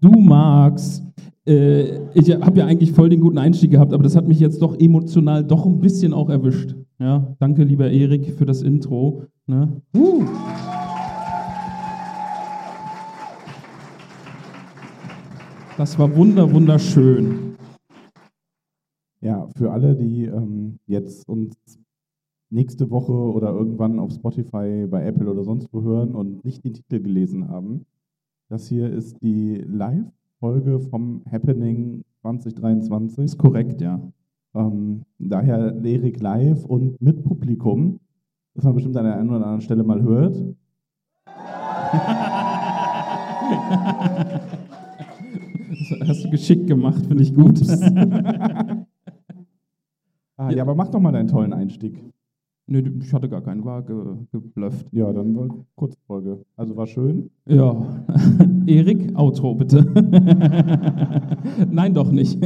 Du magst. Äh, ich habe ja eigentlich voll den guten Einstieg gehabt, aber das hat mich jetzt doch emotional doch ein bisschen auch erwischt. Ja, danke, lieber Erik, für das Intro. Ne? Uh. Das war wunder, wunderschön. Ja, für alle, die ähm, jetzt uns nächste Woche oder irgendwann auf Spotify, bei Apple oder sonst wo hören und nicht den Titel gelesen haben, das hier ist die Live-Folge vom Happening 2023. Ist korrekt, ja. Ähm, daher Lyrik live und mit Publikum, das man bestimmt an der einen oder anderen Stelle mal hört. Das hast du geschickt gemacht, finde ich gut. ah, ja, aber mach doch mal deinen tollen Einstieg. Nö, ich hatte gar keinen, war ge geblufft. Ja, dann war Kurzfolge. Also war schön. Ja. Erik, Outro bitte. Nein, doch nicht.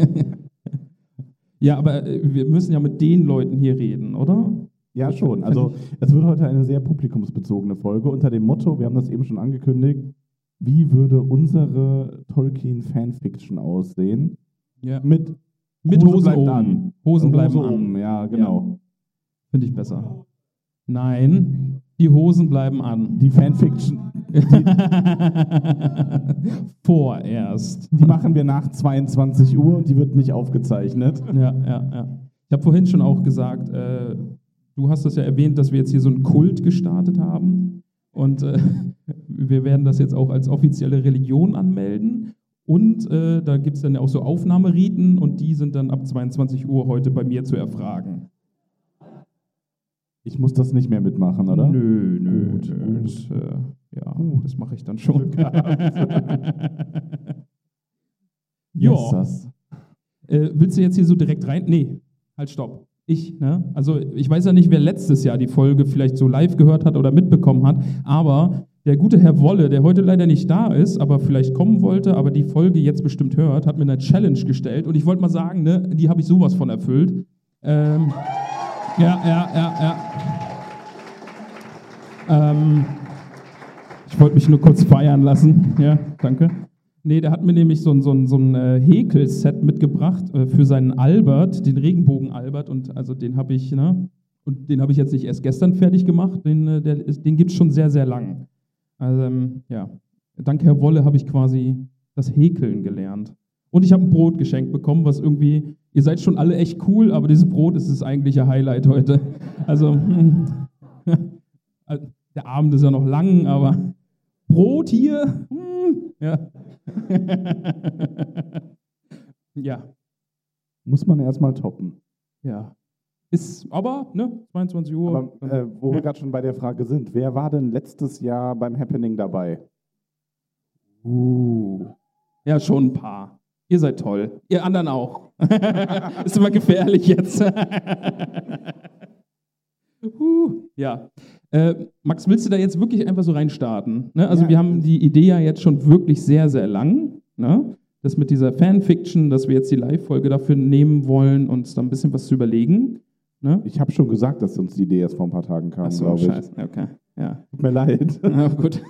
ja, aber äh, wir müssen ja mit den Leuten hier reden, oder? Ja, schon. Also es wird heute eine sehr publikumsbezogene Folge unter dem Motto, wir haben das eben schon angekündigt, wie würde unsere Tolkien-Fanfiction aussehen? Ja. Mit, Mit Hose Hosen bleibt oben. an. Hosen bleiben Hose an. oben, ja, genau. Finde ich besser. Nein, die Hosen bleiben an. Die Fanfiction, Vorerst. die machen wir nach 22 Uhr und die wird nicht aufgezeichnet. Ja, ja, ja. Ich habe vorhin schon auch gesagt, äh, du hast das ja erwähnt, dass wir jetzt hier so einen Kult gestartet haben. Und äh, wir werden das jetzt auch als offizielle Religion anmelden. Und äh, da gibt es dann auch so Aufnahmeriten und die sind dann ab 22 Uhr heute bei mir zu erfragen. Ich muss das nicht mehr mitmachen, oder? Nö, nö, Gut, nö. Das, äh, ja, das mache ich dann schon. Ja. das. Äh, willst du jetzt hier so direkt rein? Nee, halt stopp. Ich, ne? Also ich weiß ja nicht, wer letztes Jahr die Folge vielleicht so live gehört hat oder mitbekommen hat, aber der gute Herr Wolle, der heute leider nicht da ist, aber vielleicht kommen wollte, aber die Folge jetzt bestimmt hört, hat mir eine Challenge gestellt und ich wollte mal sagen, ne, die habe ich sowas von erfüllt. Ähm, ja, ja, ja, ja. Ähm, ich wollte mich nur kurz feiern lassen. Ja, danke. Nee, der hat mir nämlich so ein, so ein, so ein äh, Häkelset mitgebracht äh, für seinen Albert, den Regenbogen Albert. Und also den habe ich, ne? Und den habe ich jetzt nicht erst gestern fertig gemacht, den, äh, den gibt es schon sehr, sehr lang. Also, ähm, ja. Dank Herr Wolle habe ich quasi das Häkeln gelernt. Und ich habe ein Brot geschenkt bekommen, was irgendwie, ihr seid schon alle echt cool, aber dieses Brot ist das eigentliche Highlight heute. Also, hm, der Abend ist ja noch lang, aber Brot hier. Hm, ja. ja, Muss man erstmal toppen. ja. Ist aber, ne, 22 Uhr. Aber äh, wo wir gerade schon bei der Frage sind, wer war denn letztes Jahr beim Happening dabei? Uh. Ja, schon ein paar. Ihr seid toll. Ihr anderen auch. ist immer gefährlich jetzt. uh, ja. Äh, Max, willst du da jetzt wirklich einfach so reinstarten? Ne? Also Ja. wir haben die Idee ja jetzt schon wirklich sehr, sehr lang. Ne? Das mit dieser Fanfiction, dass wir jetzt die Live-Folge dafür nehmen wollen, uns da ein bisschen was zu überlegen. Ne? Ich habe schon gesagt, dass uns die Idee erst vor ein paar Tagen kam, Achso, glaube ich. scheiße. Okay. Ja. Tut mir leid. Ja, gut.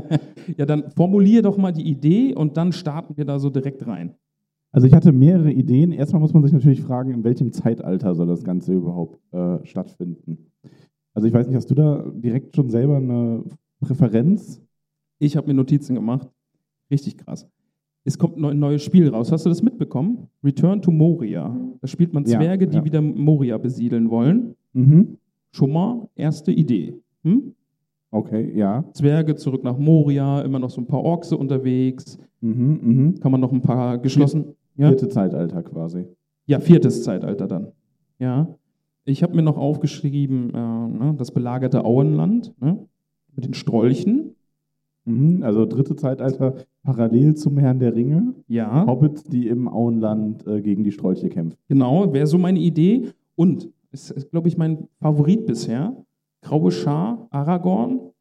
ja, dann formulier doch mal die Idee und dann starten wir da so direkt rein. Also ich hatte mehrere Ideen. Erstmal muss man sich natürlich fragen, in welchem Zeitalter soll das Ganze überhaupt äh, stattfinden? Also ich weiß nicht, hast du da direkt schon selber eine Präferenz? Ich habe mir Notizen gemacht. Richtig krass. Es kommt ein neues Spiel raus. Hast du das mitbekommen? Return to Moria. Da spielt man Ja, Zwerge, die ja. wieder Moria besiedeln wollen. Mhm. Schon mal erste Idee. Hm? Okay, ja. Zwerge zurück nach Moria, immer noch so ein paar Orks unterwegs. Mhm, mhm. Kann man noch ein paar geschlossen. Ja, Vierte Zeitalter quasi. ja viertes Zeitalter dann. Ja. Ich habe mir noch aufgeschrieben, äh, ne, das belagerte Auenland ne, mit den Strolchen. Mhm. Also dritte Zeitalter parallel zum Herrn der Ringe. Ja. Hobbits, die im Auenland äh, gegen die Strolche kämpfen. Genau, wäre so meine Idee. Und, ist, ist glaube ich, mein Favorit bisher, Graue Schar, Aragorn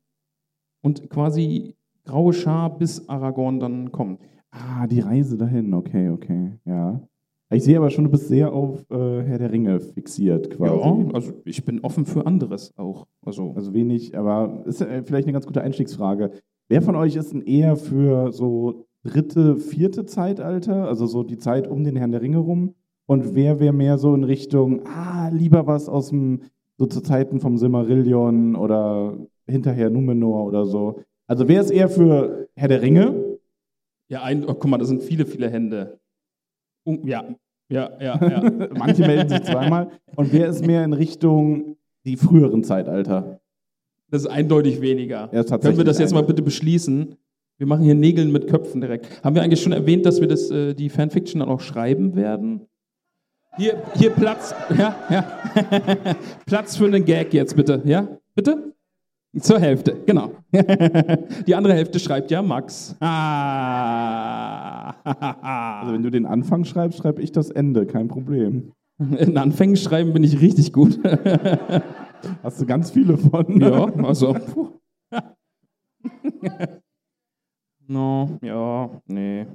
und quasi Graue Schar bis Aragorn dann kommt. Ah, die Reise dahin. Okay, okay, ja. Ich sehe aber schon, du bist sehr auf äh, Herr der Ringe fixiert quasi. Ja, also ich bin offen für anderes auch. Also, Also wenig, aber ist äh, vielleicht eine ganz gute Einstiegsfrage. Wer von euch ist denn eher für so dritte, vierte Zeitalter, also so die Zeit um den Herrn der Ringe rum? Und wer wäre mehr so in Richtung, ah, lieber was aus dem, so zu Zeiten vom Silmarillion oder hinterher Numenor oder so? Also wer ist eher für Herr der Ringe? ja, ein, oh, guck mal, das sind viele, viele Hände. Un- ja, ja, ja, ja. Manche melden sich zweimal. Und wer ist mehr in Richtung die früheren Zeitalter? Das ist eindeutig weniger. Ja, Können wir das jetzt mal bitte beschließen? Wir machen hier Nägeln mit Köpfen direkt. Haben wir eigentlich schon erwähnt, dass wir das, äh, die Fanfiction dann auch schreiben werden? Hier, hier Platz, ja, ja. Platz für einen Gag jetzt bitte, ja? Bitte? Zur Hälfte, genau. Die andere Hälfte schreibt ja Max. Ah. Also wenn du den Anfang schreibst, schreibe ich das Ende, kein Problem. In Anfängen schreiben bin ich richtig gut. Hast du ganz viele von. ja, also. puh. No, ja, nee.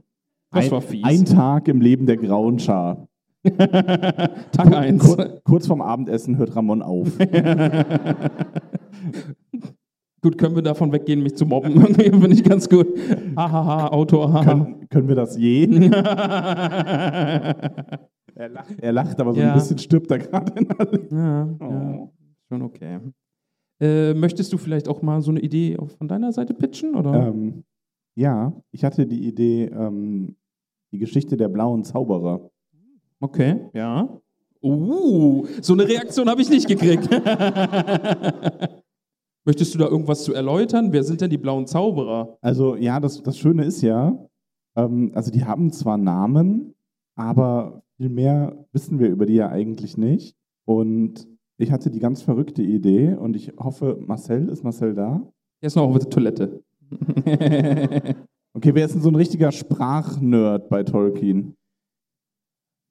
Das ein, war fies. Ein Tag im Leben der grauen Schar. Tag 1. Kur kurz vorm Abendessen hört Ramon auf. Gut, können wir davon weggehen, mich zu mobben? Finde ich ganz gut. Hahaha, Autor, haha. können, können wir das je? er, lacht, er lacht, aber so Ja. ein bisschen stirbt er gerade ja, ja, Oh. schon okay. Äh, möchtest du vielleicht auch mal so eine Idee von deiner Seite pitchen? Oder? Ähm, ja, ich hatte die Idee, ähm, die Geschichte der blauen Zauberer. Okay, ja. Uh, so eine Reaktion habe ich nicht gekriegt. Möchtest du da irgendwas zu erläutern? Wer sind denn die blauen Zauberer? Also ja, das, das Schöne ist ja, ähm, also die haben zwar Namen, aber viel mehr wissen wir über die ja eigentlich nicht. Und ich hatte die ganz verrückte Idee und ich hoffe, Marcel, ist Marcel da? Er ist noch auf der Toilette. Okay, wer ist denn so ein richtiger Sprachnerd bei Tolkien?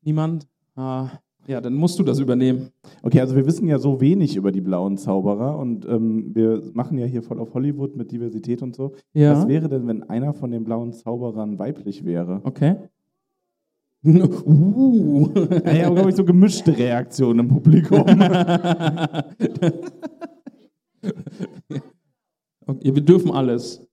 Niemand? Ah, ja, dann musst du das übernehmen. Okay, also wir wissen ja so wenig über die blauen Zauberer und ähm, wir machen ja hier voll auf Hollywood mit Diversität und so. Ja. Was wäre denn, wenn einer von den blauen Zauberern weiblich wäre? Okay. uh. Ja, ja, glaube ich, so gemischte Reaktionen im Publikum. okay, wir dürfen alles.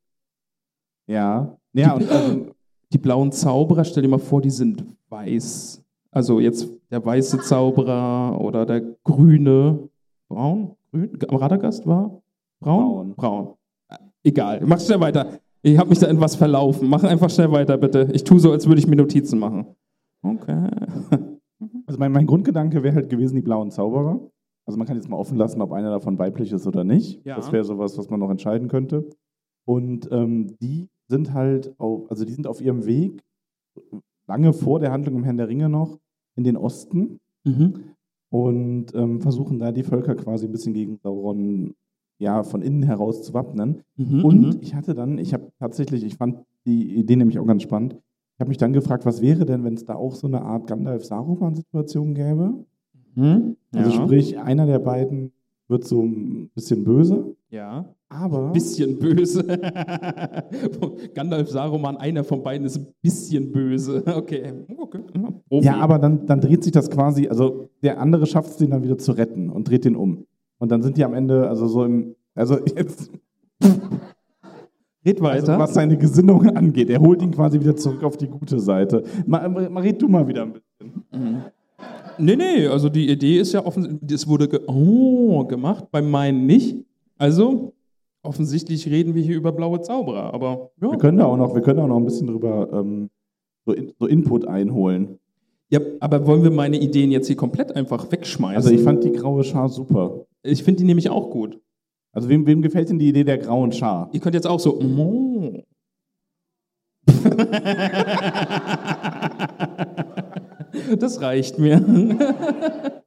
ja. Ja, und also, Die blauen Zauberer, stell dir mal vor, die sind weiß. Also jetzt der weiße Zauberer oder der grüne. Braun? Grün? Radagast war? Braun? Braun. Egal. Mach schnell weiter. Ich habe mich da in was verlaufen. Mach einfach schnell weiter, bitte. Ich tue so, als würde ich mir Notizen machen. Okay. also mein, mein Grundgedanke wäre halt gewesen, die blauen Zauberer. Also man kann jetzt mal offen lassen, ob einer davon weiblich ist oder nicht. Ja. Das wäre sowas, was man noch entscheiden könnte. Und ähm, die sind halt auf, also die sind auf ihrem Weg, lange vor der Handlung im Herrn der Ringe noch, in den Osten Mhm. und ähm, versuchen da die Völker quasi ein bisschen gegen Sauron ja, von innen heraus zu wappnen. Mhm. Und mhm. ich hatte dann, ich habe tatsächlich, ich fand die Idee nämlich auch ganz spannend. Ich habe mich dann gefragt, was wäre denn, wenn es da auch so eine Art Gandalf-Saruman-Situation gäbe? Mhm. Also ja. sprich, einer der beiden wird so ein bisschen böse, ja. Aber Bisschen böse. Gandalf Saruman, einer von beiden ist ein bisschen böse. Okay. okay. Profi. ja, aber dann, dann dreht sich das quasi, also der andere schafft es den dann wieder zu retten und dreht den um. Und dann sind die am Ende, also so im, also jetzt, Red also weiter. was seine Gesinnung angeht, er holt ihn quasi wieder zurück auf die gute Seite. Mal, mal red du mal wieder ein bisschen. Nee, nee, also die Idee ist ja offensichtlich, es wurde ge oh, gemacht, bei meinen nicht. Also, offensichtlich reden wir hier über blaue Zauberer, aber ja. Wir können da auch noch, wir können auch noch ein bisschen drüber ähm, so, in, so Input einholen. ja. Aber wollen wir meine Ideen jetzt hier komplett einfach wegschmeißen? Also ich fand die graue Schar super. ich finde die nämlich auch gut. Also wem, wem gefällt denn die Idee der grauen Schar? Ihr könnt jetzt auch so. Das reicht mir.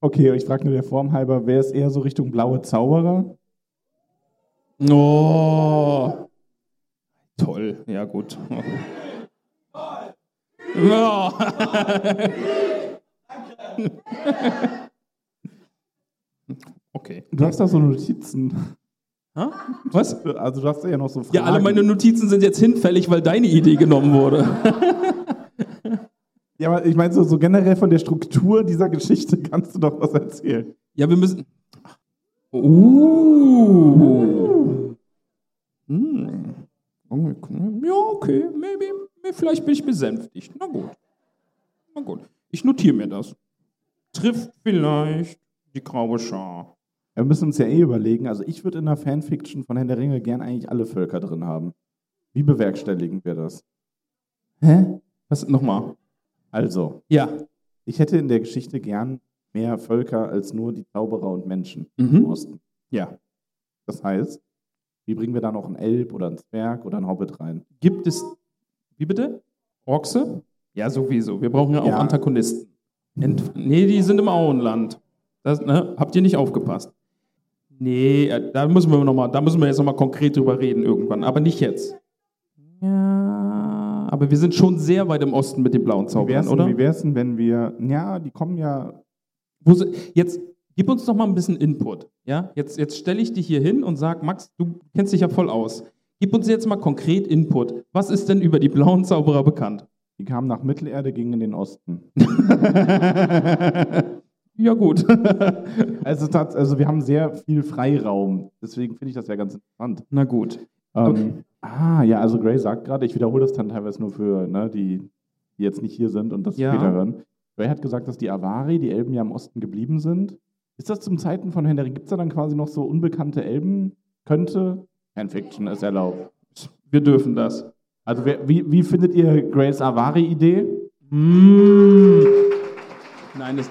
Okay, ich frage nur der Form halber, wäre es eher so Richtung blaue Zauberer? Oh. Toll. Ja, gut. Oh. Okay. Du hast da so Notizen. Ha? Was? Also du hast ja noch so Fragen. Ja, alle meine Notizen sind jetzt hinfällig, weil deine Idee genommen wurde. Ja, aber ich meine so, so generell von der Struktur dieser Geschichte kannst du doch was erzählen. Ja, wir müssen. Uh. Hm. Ja, okay, maybe, vielleicht bin ich besänftigt. Na gut. Na gut. Ich notiere mir das. Trifft vielleicht die graue Schar. Ja, wir müssen uns ja eh überlegen, also ich würde in einer Fanfiction von Herrn der Ringe gern eigentlich alle Völker drin haben. Wie bewerkstelligen wir das? Hä? Was? Nochmal. Also, Ja. ich hätte in der Geschichte gern mehr Völker als nur die Zauberer und Menschen Mhm. im Osten. Ja. Das heißt, wie bringen wir da noch einen Elb oder einen Zwerg oder einen Hobbit rein? Gibt es. Wie bitte? Orkse? Ja, sowieso. Wir brauchen ja auch Ja. Antagonisten. Ent nee, die sind im Auenland. Das, ne? Habt ihr nicht aufgepasst? Nee, äh, da müssen wir noch mal, da müssen wir jetzt nochmal konkret drüber reden irgendwann, aber nicht jetzt. Ja, aber wir sind schon sehr weit im Osten mit den blauen Zauberern, oder? wie wär's denn, wenn wir, ja, die kommen ja, jetzt gib uns noch mal ein bisschen Input. Ja? Jetzt, jetzt stelle ich dich hier hin und sag, Max, du kennst dich ja voll aus. Gib uns jetzt mal konkret Input. Was ist denn über die blauen Zauberer bekannt? die kamen nach Mittelerde, gingen in den Osten. ja, gut. Also, also wir haben sehr viel Freiraum, deswegen finde ich das ja ganz interessant. Na gut. Ähm. Ah, ja, also Gray sagt gerade, ich wiederhole das dann teilweise nur für ne, die, die jetzt nicht hier sind und das Ja. später hören. Gray hat gesagt, dass die Avari, die Elben ja im Osten geblieben sind. Ist das zum Zeiten von Henry? Gibt es da dann quasi noch so unbekannte Elben? Könnte? Fanfiction ist erlaubt. Wir dürfen das. Also wer, wie, wie findet ihr Grays Avari-Idee? Mm. Nein, das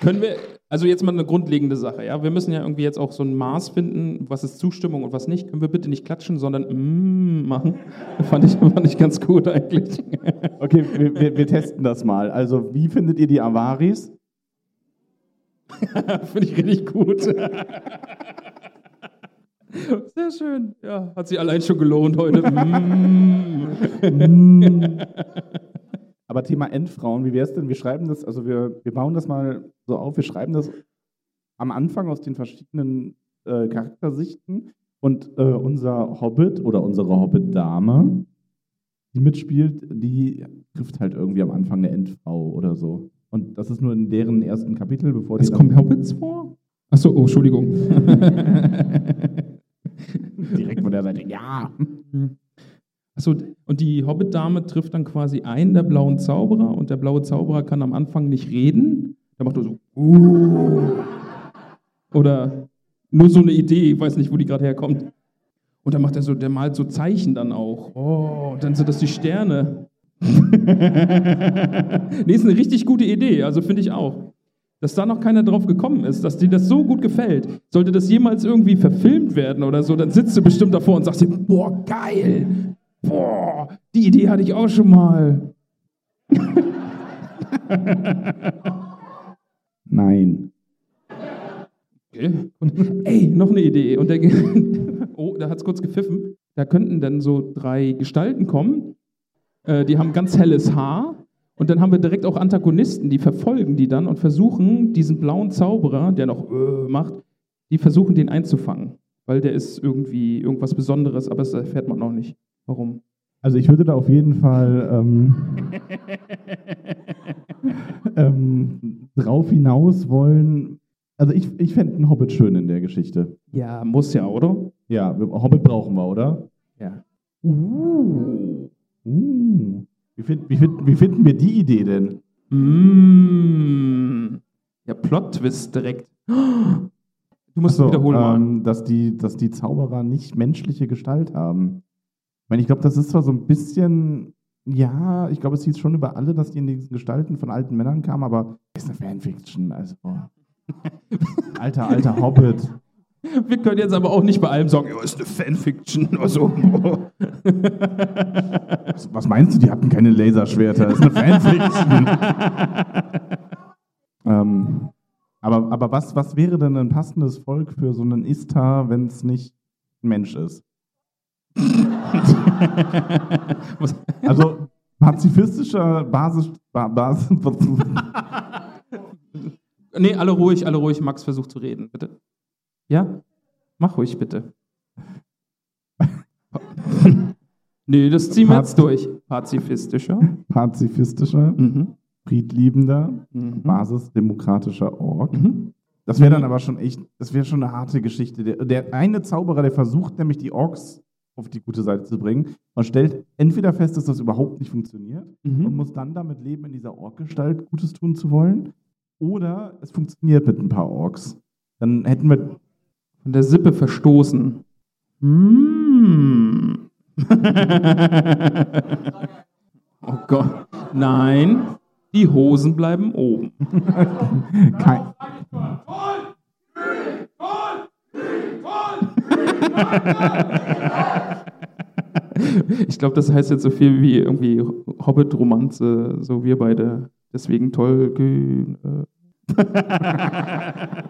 können wir. Also jetzt mal eine grundlegende Sache, ja. Wir müssen ja irgendwie jetzt auch so ein Maß finden, was ist Zustimmung und was nicht. Können wir bitte nicht klatschen, sondern mm machen. Fand ich, fand ich ganz gut eigentlich. Okay, wir, wir, wir testen das mal. Also wie findet ihr die Avaris? Finde ich richtig gut. Sehr schön. Ja, hat sich allein schon gelohnt heute. Mm. Aber Thema Endfrauen, wie wäre es denn? Wir schreiben das, also wir, wir bauen das mal so auf, wir schreiben das am Anfang aus den verschiedenen äh, Charaktersichten und äh, unser Hobbit oder unsere Hobbit-Dame, die mitspielt, die trifft halt irgendwie am Anfang eine Endfrau oder so. Und das ist nur in deren ersten Kapitel, bevor Es die kommen Hobbits vor? Achso, oh, Entschuldigung. direkt von der Seite, ja. Achso, und die Hobbit-Dame trifft dann quasi einen der blauen Zauberer und der blaue Zauberer kann am Anfang nicht reden. Der macht nur so. Uh. Oder nur so eine Idee, ich weiß nicht, wo die gerade herkommt. Und dann macht er so, der malt so Zeichen dann auch. Oh, dann sind das die Sterne. nee, ist eine richtig gute Idee, also finde ich auch. Dass da noch keiner drauf gekommen ist, dass dir das so gut gefällt. Sollte das jemals irgendwie verfilmt werden oder so, dann sitzt du bestimmt davor und sagst dir, boah, geil. Boah, die Idee hatte ich auch schon mal. Nein. Okay. Und, ey, noch eine Idee. Und der, oh, da hat es kurz gepfiffen. Da könnten dann so drei Gestalten kommen. Äh, die haben ganz helles Haar. Und dann haben wir direkt auch Antagonisten, die verfolgen die dann und versuchen, diesen blauen Zauberer, der noch äh, macht, die versuchen, den einzufangen. Weil der ist irgendwie irgendwas Besonderes, aber das erfährt man noch nicht. Warum? Also ich würde da auf jeden Fall ähm, ähm, drauf hinaus wollen. Also ich, ich fände einen Hobbit schön in der Geschichte. Ja, muss ja, oder? Ja, Hobbit brauchen wir, oder? Ja. Uh. Wie, find, wie, find, wie finden wir die Idee denn? Mm. Ja, Plot-Twist direkt. Du musst So, wiederholen ähm, dass, die, dass die Zauberer nicht menschliche Gestalt haben. Ich meine, ich glaube, das ist zwar so ein bisschen, ja, ich glaube, es hieß schon über alle, dass die in diesen Gestalten von alten Männern kamen, aber ist eine Fanfiction, also. alter, alter Hobbit. Wir können jetzt aber auch nicht bei allem sagen, ja, ist eine Fanfiction oder so. Was, was meinst du, die hatten keine Laserschwerter? Das ist eine Fanfiction. ähm, aber aber was, was wäre denn ein passendes Volk für so einen Istar, wenn es nicht ein Mensch ist? Also pazifistischer Basis. Ba, Basis nee, alle ruhig, alle ruhig. Max versucht zu reden, bitte. Ja? Mach ruhig, bitte. nee, das ziehen wir jetzt durch. Pazifistischer. pazifistischer, Mhm. friedliebender, Mhm. basisdemokratischer Ork. Mhm. Das wäre dann aber schon echt, das wäre schon eine harte Geschichte. Der, der eine Zauberer, der versucht nämlich die Orks auf die gute Seite zu bringen und stellt entweder fest, dass das überhaupt nicht funktioniert und Mhm. muss dann damit leben, in dieser Ork-Gestalt Gutes tun zu wollen. Oder es funktioniert mit ein paar Orks. Dann hätten wir. Von der Sippe verstoßen. Mm. oh Gott. Nein, die Hosen bleiben oben. Kein, Ich glaube, das heißt jetzt so viel wie irgendwie Hobbit-Romanze, so wir beide. Deswegen Tolkien. äh.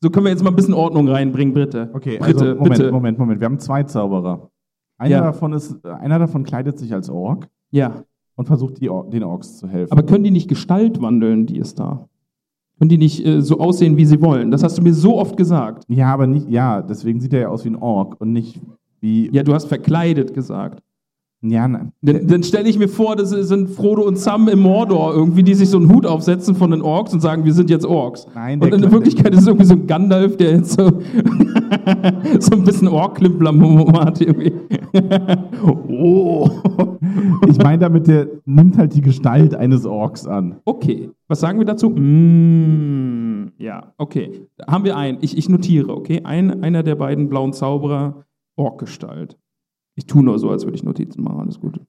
so können wir jetzt mal ein bisschen Ordnung reinbringen, bitte. okay, bitte, also Moment, bitte. Moment, Moment. Wir haben zwei Zauberer. Einer, Ja. davon ist, einer davon kleidet sich als Ork Ja, und versucht die Or den Orks zu helfen. aber können die nicht Gestalt wandeln, die ist da? Können die nicht äh, so aussehen, wie sie wollen? Das hast du mir so oft gesagt. ja, aber nicht, ja, deswegen sieht er ja aus wie ein Ork und nicht wie. Ja, du hast verkleidet gesagt. ja na, Dann, dann stelle ich mir vor, das sind Frodo und Sam im Mordor irgendwie, die sich so einen Hut aufsetzen von den Orks und sagen, wir sind jetzt Orks. Nein, und in Kle- Wirklichkeit ist es irgendwie so ein Gandalf, der jetzt so, so ein bisschen Ork-Klimplam hat. Irgendwie. oh. ich meine damit, der nimmt halt die Gestalt eines Orks an. Okay, was sagen wir dazu? Mm, ja, okay. Haben wir einen. Ich, ich notiere, okay? Ein, einer der beiden blauen Zauberer, Orkgestalt. Ich tue nur so, als würde ich Notizen machen. Alles gut.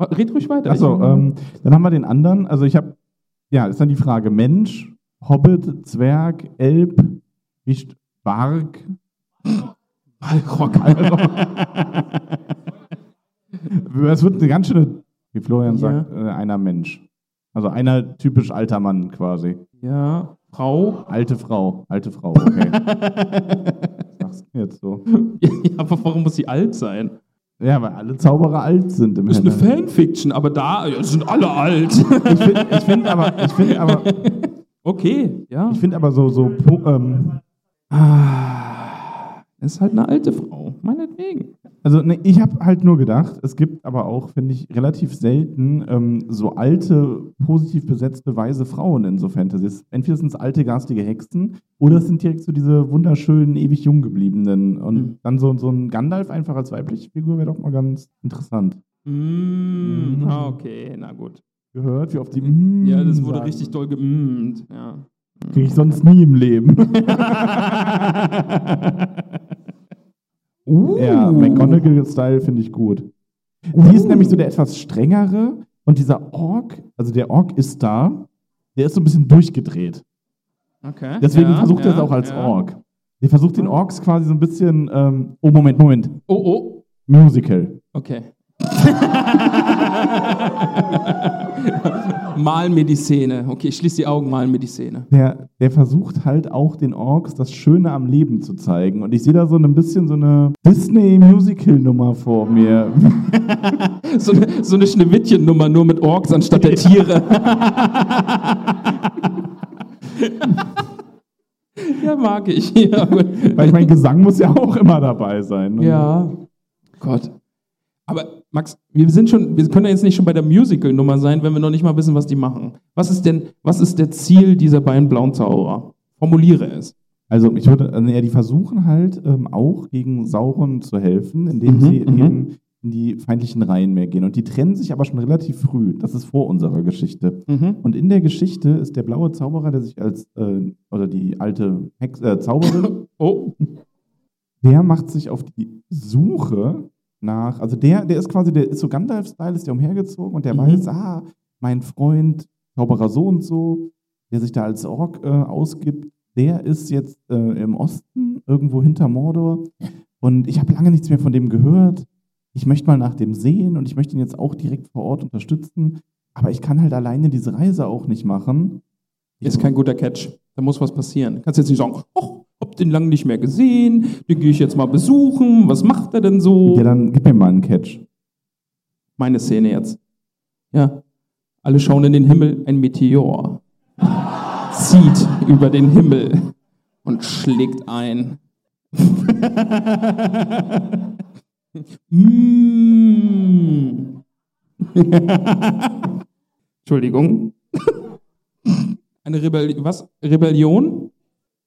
Red ruhig weiter. Achso, ähm, dann haben wir den anderen. Also ich habe, ja, ist dann die Frage: Mensch, Hobbit, Zwerg, Elb, Wicht, Bark. Balrog. Es wird eine ganz schöne, wie Florian Ja. sagt, äh, einer Mensch. Also einer typisch alter Mann quasi. Ja, Frau. Alte Frau, alte Frau, okay. Was sagst du jetzt so? Ja, aber warum muss sie alt sein? Ja, weil alle Zauberer alt sind im Das ist eine. Fanfiction, aber da ja, sind alle alt. Ich finde ich find aber, ich find aber, Okay, ja. ich find aber so, so ähm, Ah, ist halt eine alte Frau, meinetwegen. Also ne, ich habe halt nur gedacht, es gibt aber auch, finde ich, relativ selten ähm, so alte, positiv besetzte, weise Frauen in so Fantasies. Entweder sind es alte, garstige Hexen oder es sind direkt so diese wunderschönen, ewig jung gebliebenen. Und Mhm. dann so, so ein Gandalf einfach als weibliche Figur wäre doch mal ganz interessant. Mm, ah, okay, na gut. Gehört, wie oft die mm Ja, das wurde sagen. richtig doll gemmt. Ja. Kriege ich sonst nie im Leben. Uh. Ja, McGonagall-Style finde ich gut. Die ist nämlich so der etwas strengere und dieser Ork, also der Ork ist da, der ist so ein bisschen durchgedreht. Okay. Deswegen ja, versucht er es ja, auch als ja. Ork. Der versucht den Orks quasi so ein bisschen, ähm, oh Moment, Moment, Oh, oh. Musical. Okay. mal mir die Szene. Okay, ich schließe die Augen, mal mir die Szene. Der, der versucht halt auch den Orks das Schöne am Leben zu zeigen. Und ich sehe da so ein bisschen so eine Disney-Musical-Nummer vor mir. So eine, so eine Schneewittchen-Nummer, nur mit Orks anstatt der Tiere. ja, mag ich. Ja. Weil ich mein Gesang muss ja auch immer dabei sein. ne? Ja. Gott. Aber Max, wir sind schon, wir können ja jetzt nicht schon bei der Musical-Nummer sein, wenn wir noch nicht mal wissen, was die machen. Was ist denn, was ist der Ziel dieser beiden blauen Zauberer? Formuliere es. Also ich würde, also, ja, die versuchen halt ähm, auch gegen Sauron zu helfen, indem Mhm, sie mhm. eben in die feindlichen Reihen mehr gehen. Und die trennen sich aber schon relativ früh. Das ist vor unserer Geschichte. Mhm. Und in der Geschichte ist der blaue Zauberer, der sich als, äh, oder die alte Hex, äh, Zauberin, Oh, der macht sich auf die Suche nach, also der, der ist quasi, der ist so Gandalf-Style, ist der umhergezogen und der Mhm. weiß, ah, mein Freund, Zauberer so und so, der sich da als Ork äh, ausgibt, der ist jetzt äh, im Osten, irgendwo hinter Mordor und ich habe lange nichts mehr von dem gehört. Ich möchte mal nach dem sehen und ich möchte ihn jetzt auch direkt vor Ort unterstützen, aber ich kann halt alleine diese Reise auch nicht machen. ist kein guter Catch. Da muss was passieren. Kannst jetzt nicht sagen, oh, hab den lange nicht mehr gesehen, den gehe ich jetzt mal besuchen. Was macht er denn so? Ja, dann gib mir mal einen Catch. Meine Szene jetzt. Ja. Alle schauen in den Himmel, ein Meteor zieht über den Himmel und schlägt ein. Mm. Entschuldigung. Eine Rebellion. Was? Rebellion?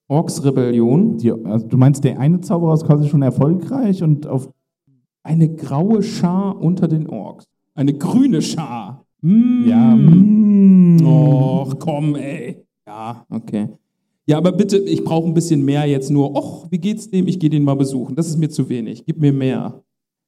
Orks-Rebellion? Die, also du meinst, der eine Zauberer ist quasi schon erfolgreich und auf Eine graue Schar unter den Orks. Eine grüne Schar. Mm. Ja, mm. Och, komm, ey. Ja, okay. Ja, aber bitte, ich brauche ein bisschen mehr jetzt nur. Och, wie geht's dem? Ich gehe den mal besuchen. Das ist mir zu wenig. Gib mir mehr.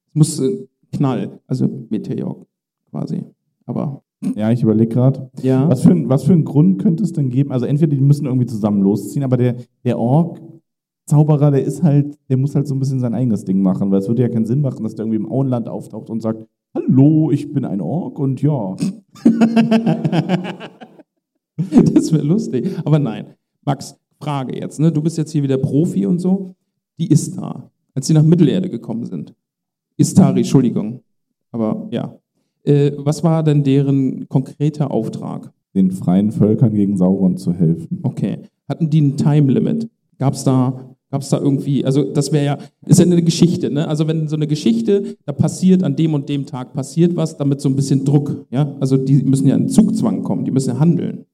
Es muss äh, Knall, also Meteor quasi. Aber Ja, ich überlege gerade. ja. Was für, ein, was für einen Grund könnte es denn geben? Also entweder die müssen irgendwie zusammen losziehen, aber der, der Ork-Zauberer, der ist halt, der muss halt so ein bisschen sein eigenes Ding machen, weil es würde ja keinen Sinn machen, dass der irgendwie im Auenland auftaucht und sagt, hallo, ich bin ein Ork und ja. Das wäre lustig. Aber nein. Max, Frage jetzt. Ne? Du bist jetzt hier wieder Profi und so. Die Istar, als sie nach Mittelerde gekommen sind. Istari, Entschuldigung. Aber ja. Äh, was war denn deren konkreter Auftrag? Den freien Völkern gegen Sauron zu helfen. Okay. Hatten die ein Time Limit? Gab es da, gab's da irgendwie, also das wäre ja, ist ja eine Geschichte, ne? Also wenn so eine Geschichte, da passiert an dem und dem Tag passiert was, damit so ein bisschen Druck, ja? Also die müssen ja in Zugzwang kommen, die müssen ja handeln.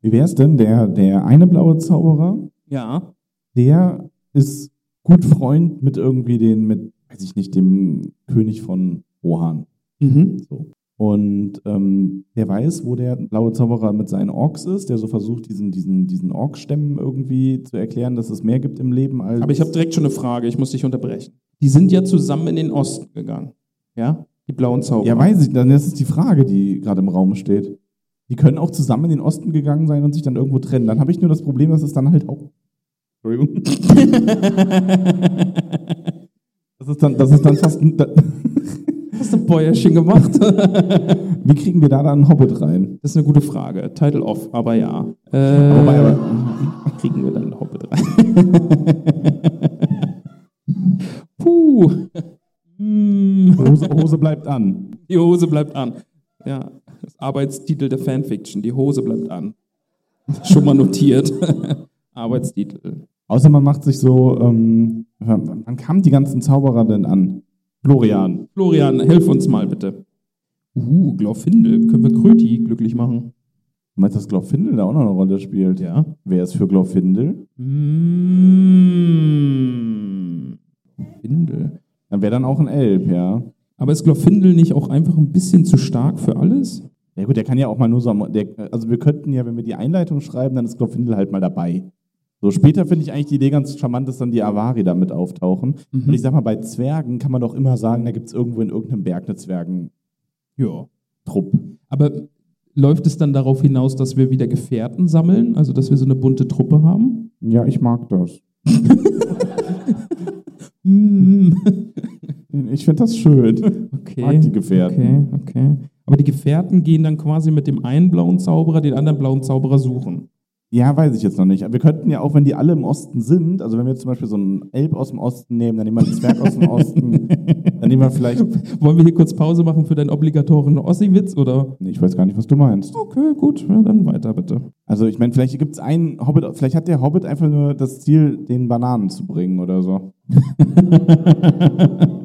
Wie wäre es denn, der, der eine blaue Zauberer, Ja. der ist gut Freund mit irgendwie den, mit, weiß ich nicht, dem König von Rohan. Mhm. So. Und ähm, der weiß, wo der blaue Zauberer mit seinen Orks ist, der so versucht, diesen, diesen, diesen Ork-Stämmen irgendwie zu erklären, dass es mehr gibt im Leben als. Aber ich habe direkt schon eine Frage, ich muss dich unterbrechen. Die sind ja zusammen in den Osten gegangen. Ja? Die blauen Zauberer. Ja, weiß ich, dann ist es die Frage, die gerade im Raum steht. Die können auch zusammen in den Osten gegangen sein und sich dann irgendwo trennen. Dann habe ich nur das Problem, dass es dann halt auch. Entschuldigung. Das ist dann, das ist dann fast. Ein- Hast du Bäuerchen gemacht? Wie kriegen wir da dann einen Hobbit rein? Das ist eine gute Frage. Title off, aber ja. Äh, Wobei, aber, kriegen wir dann einen Hobbit rein? Puh. Hm. Hose, Hose bleibt an. Die Hose bleibt an. Ja, das Arbeitstitel der Fanfiction. Die Hose bleibt an. Schon mal notiert. Arbeitstitel. Außer man macht sich so, ähm, wann kamen die ganzen Zauberer denn an? Florian. Florian, hilf uns mal bitte. Uh, Glorfindel. Können wir Kröti glücklich machen? Du meinst, dass Glorfindel da auch noch eine Rolle spielt? Ja. Wer ist für Glorfindel? Mm. Findel. Dann wäre dann auch ein Elb, ja. Aber ist Glorfindel nicht auch einfach ein bisschen zu stark für alles? Ja gut, der kann ja auch mal nur so, am- der, also wir könnten ja, wenn wir die Einleitung schreiben, dann ist Glorfindel halt mal dabei. So später finde ich eigentlich die Idee ganz charmant, dass dann die Avari da mit auftauchen. Mhm. Und ich sag mal, bei Zwergen kann man doch immer sagen, da gibt es irgendwo in irgendeinem Berg eine Zwergentrupp. Ja. Aber läuft es dann darauf hinaus, dass wir wieder Gefährten sammeln, also dass wir so eine bunte Truppe haben? Ja, ich mag das. Mm. Ich finde das schön. Okay. Mag die Gefährten. Okay, okay. Aber die Gefährten gehen dann quasi mit dem einen blauen Zauberer den anderen blauen Zauberer suchen. Ja, weiß ich jetzt noch nicht. Wir könnten ja auch, wenn die alle im Osten sind, also wenn wir zum Beispiel so einen Elb aus dem Osten nehmen, dann nehmen wir einen Zwerg aus dem Osten, dann nehmen wir vielleicht. Wollen wir hier kurz Pause machen für deinen obligatorischen Ossi-Witz, oder? Nee, ich weiß gar nicht, was du meinst. Okay, gut, ja, dann weiter bitte. Also ich meine, vielleicht gibt es einen Hobbit, vielleicht hat der Hobbit einfach nur das Ziel, den Bananen zu bringen oder so.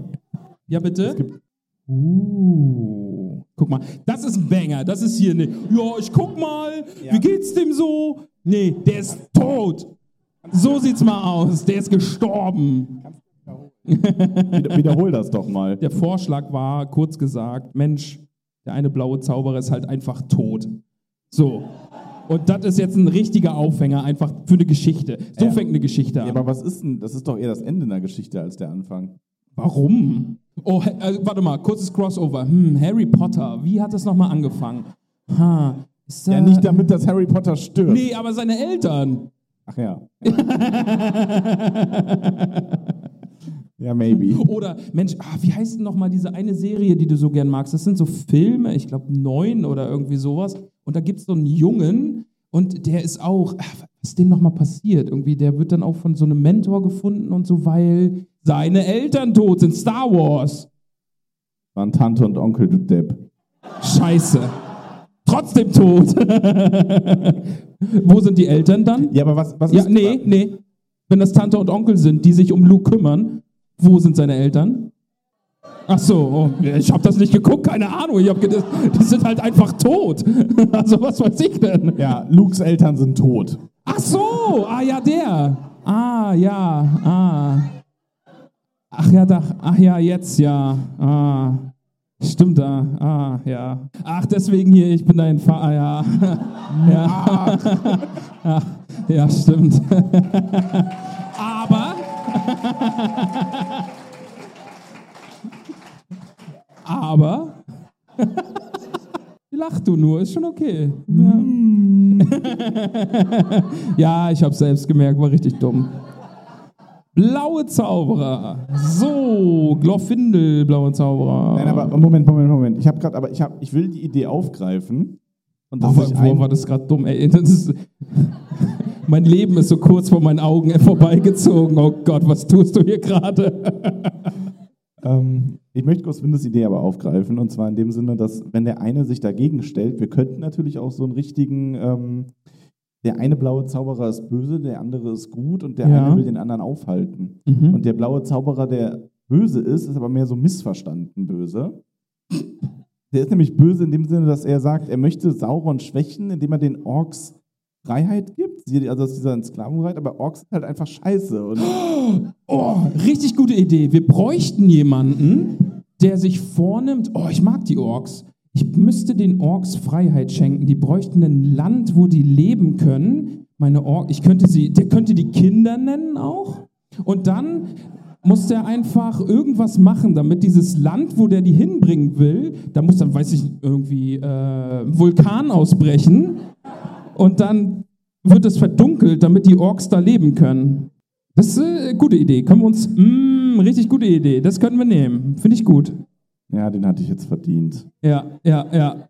Ja, bitte? Uh, guck mal, das ist ein Banger. Das ist hier ne. Ja, ich guck mal. Wie geht's dem so? Nee, der ist tot. So sieht's mal aus. Der ist gestorben. Wieder, wiederhol das doch mal. Der Vorschlag war, kurz gesagt, Mensch, der eine blaue Zauberer ist halt einfach tot. So. Und das ist jetzt ein richtiger Aufhänger einfach für eine Geschichte. So Ja. fängt eine Geschichte Ja, an. aber was ist denn, das ist doch eher das Ende einer Geschichte als der Anfang. Warum? Oh, äh, warte mal, kurzes Crossover. Hm, Harry Potter, wie hat das nochmal angefangen? Ha, ist Ja, nicht damit, dass Harry Potter stirbt. Nee, aber seine Eltern. Ach ja. ja, maybe. Oder, Mensch, ah, wie heißt denn nochmal diese eine Serie, die du so gern magst? Das sind so Filme, ich glaube neun oder irgendwie sowas. Und da gibt es so einen Jungen und der ist auch, ach, was ist dem nochmal passiert? Irgendwie, der wird dann auch von so einem Mentor gefunden und so, weil seine Eltern tot sind. Star Wars. Waren Tante und Onkel, du Depp. Scheiße. Trotzdem tot. Wo sind die Eltern dann? Ja, aber was, was Ja, ist. nee, nee. Wenn das Tante und Onkel sind, die sich um Luke kümmern, wo sind seine Eltern? Ach so, oh, ich habe das nicht geguckt, keine Ahnung. Ich habe gedacht, die sind halt einfach tot. Also was weiß ich denn? Ja, Lukes Eltern sind tot. Ach so, ah ja, der. Ah, ja, ah. Ach ja, da, ach ja, jetzt, ja. Ah. Stimmt da. Ah, ja. Ach, deswegen hier, ich bin dein Vater, ja. ja. ja. Ja, stimmt. Aber. Aber. Lach du nur, ist schon okay. Ja. Ja, ich habe selbst gemerkt, war richtig dumm. Blaue Zauberer. So, Glorfindel, blaue Zauberer. Nein, aber Moment, Moment, Moment. Ich habe gerade, aber ich habe, ich will die Idee aufgreifen. Und ich wo ein, war das gerade dumm? Ey, das ist, mein Leben ist so kurz vor meinen Augen vorbeigezogen. Oh Gott, was tust du hier gerade? ähm, ich möchte Goswindes Idee aber aufgreifen. Und zwar in dem Sinne, dass, wenn der eine sich dagegen stellt, wir könnten natürlich auch so einen richtigen, ähm, der eine blaue Zauberer ist böse, der andere ist gut und der Ja. eine will den anderen aufhalten. Mhm. Und der blaue Zauberer, der böse ist, ist aber mehr so missverstanden böse. Der ist nämlich böse in dem Sinne, dass er sagt, er möchte Sauron schwächen, indem er den Orks Freiheit gibt, also aus dieser Sklavenheit, aber Orks sind halt einfach scheiße. Und Oh, richtig gute Idee. Wir bräuchten jemanden, der sich vornimmt, oh, ich mag die Orks. Ich müsste den Orks Freiheit schenken. Die bräuchten ein Land, wo die leben können. Meine Ork, ich könnte sie, der könnte die Kinder nennen auch. Und dann muss der einfach irgendwas machen, damit dieses Land, wo der die hinbringen will, da muss dann, weiß ich, irgendwie äh, Vulkan ausbrechen. Und dann wird es verdunkelt, damit die Orks da leben können. Das ist eine gute Idee. Können wir uns, mm, richtig gute Idee. Das können wir nehmen. Finde ich gut. Ja, den hatte ich jetzt verdient. Ja, ja, ja.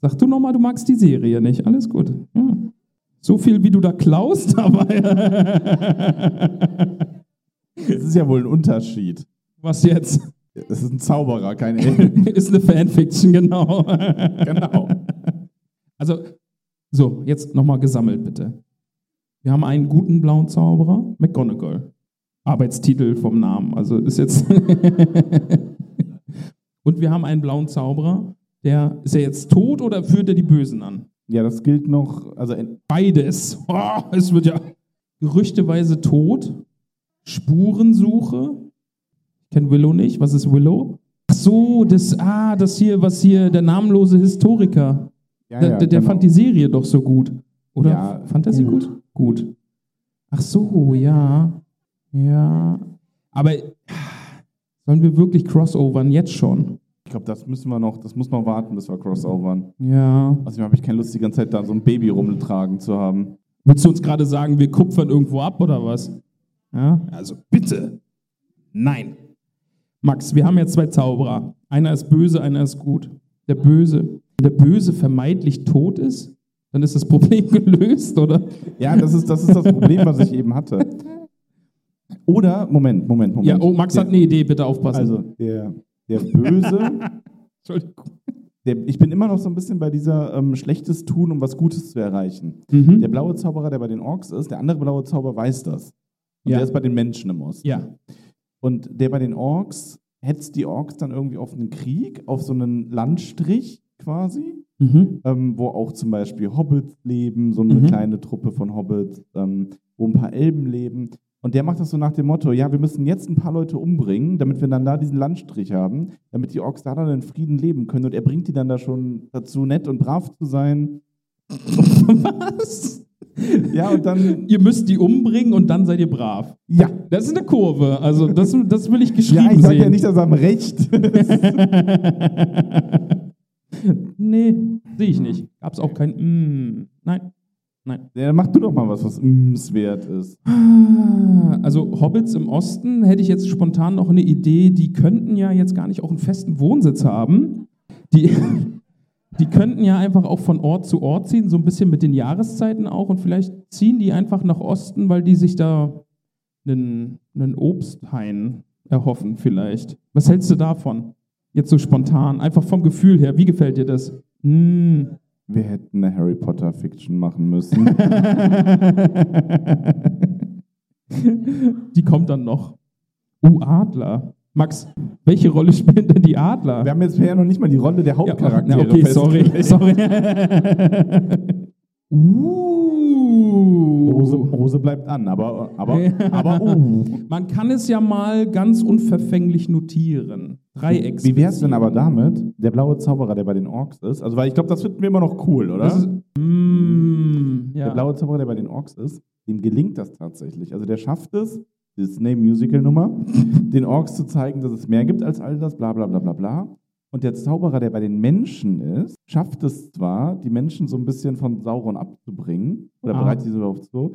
Sag du nochmal, du magst die Serie nicht. Alles gut. Ja. So viel, wie du da klaust, aber Es ist ja wohl ein Unterschied. was jetzt? Es ist ein Zauberer, kein Elb. Ist eine Fanfiction, genau. genau. Also, so, jetzt nochmal gesammelt, bitte. Wir haben einen guten blauen Zauberer, McGonagall. Arbeitstitel vom Namen, also ist jetzt. Und wir haben einen blauen Zauberer, der ist er jetzt tot oder führt er die Bösen an? Ja, das gilt noch, also Beides. Oh, es wird ja gerüchteweise tot. Spurensuche. Ich kenne Willow nicht. Was ist Willow? Ach so, das, ah, das hier, was hier, der namenlose Historiker. ja, der ja, der, der genau. fand die Serie doch so gut. Oder Ja, fand er sie gut? Gut. Ach so, ja. Ja. Aber sollen wir wirklich crossovern jetzt schon? Ich glaube, das müssen wir noch, das muss noch warten, bis wir crossovern. Ja. Außerdem habe ich keine Lust, die ganze Zeit da so ein Baby rumtragen zu haben. Willst du uns gerade sagen, wir kupfern irgendwo ab oder was? Ja, also bitte. Nein. Max, wir haben jetzt zwei Zauberer. Einer ist böse, einer ist gut. Der Böse. Wenn der Böse vermeintlich tot ist, dann ist das Problem gelöst, oder? Ja, das ist das, ist das Problem, was ich eben hatte. Oder, Moment, Moment, Moment. Ja, oh, Max der, hat eine Idee, bitte aufpassen. Also, der, der Böse, Entschuldigung. der, ich bin immer noch so ein bisschen bei dieser ähm, Schlechtes tun, um was Gutes zu erreichen. Mhm. Der blaue Zauberer, der bei den Orks ist, der andere blaue Zauberer weiß das. Und Ja. der ist bei den Menschen im Osten. Ja. Und der bei den Orks hetzt die Orks dann irgendwie auf einen Krieg, auf so einen Landstrich quasi, Mhm. ähm, wo auch zum Beispiel Hobbits leben, so eine Mhm. kleine Truppe von Hobbits, ähm, wo ein paar Elben leben. Und der macht das so nach dem Motto, ja, wir müssen jetzt ein paar Leute umbringen, damit wir dann da diesen Landstrich haben, damit die Orks da dann in Frieden leben können. Und er bringt die dann da schon dazu, nett und brav zu sein. Was? Ja, und dann, Ihr müsst die umbringen und dann seid ihr brav. ja. Das ist eine Kurve. Also, das, das will ich geschrieben Ja, ich sage sehen. ja nicht, dass er am Recht nee, sehe ich nicht. Gab es auch kein mm. Nein. Nein. Ja, mach du doch mal was, was ums wert ist. Also Hobbits im Osten hätte ich jetzt spontan noch eine Idee, die könnten ja jetzt gar nicht auch einen festen Wohnsitz haben. Die, die könnten ja einfach auch von Ort zu Ort ziehen, so ein bisschen mit den Jahreszeiten auch. Und vielleicht ziehen die einfach nach Osten, weil die sich da einen, einen Obsthain erhoffen vielleicht. Was hältst du davon? Jetzt so spontan, einfach vom Gefühl her. Wie gefällt dir das? Mm. Wir hätten eine Harry Potter Fiction machen müssen. Die kommt dann noch. Uh, Adler. Max, welche Rolle spielen denn die Adler? Wir haben jetzt ja noch nicht mal die Rolle der Hauptcharaktere ja, okay, sorry, sorry. uh. Hose, Hose bleibt an, aber, aber, aber uh. Man kann es ja mal ganz unverfänglich notieren. Dreiecks. Wie wäre es denn aber damit, der blaue Zauberer, der bei den Orks ist? Also, weil ich glaube, das finden wir immer noch cool, oder? Ist, mm, Der ja. blaue Zauberer, der bei den Orks ist, dem gelingt das tatsächlich. Also, der schafft es, Disney-Musical-Nummer, den Orks zu zeigen, dass es mehr gibt als all das, bla bla bla bla bla. Und der Zauberer, der bei den Menschen ist, schafft es zwar, die Menschen so ein bisschen von Sauron abzubringen, oder Ah. bereitet sie so auf so,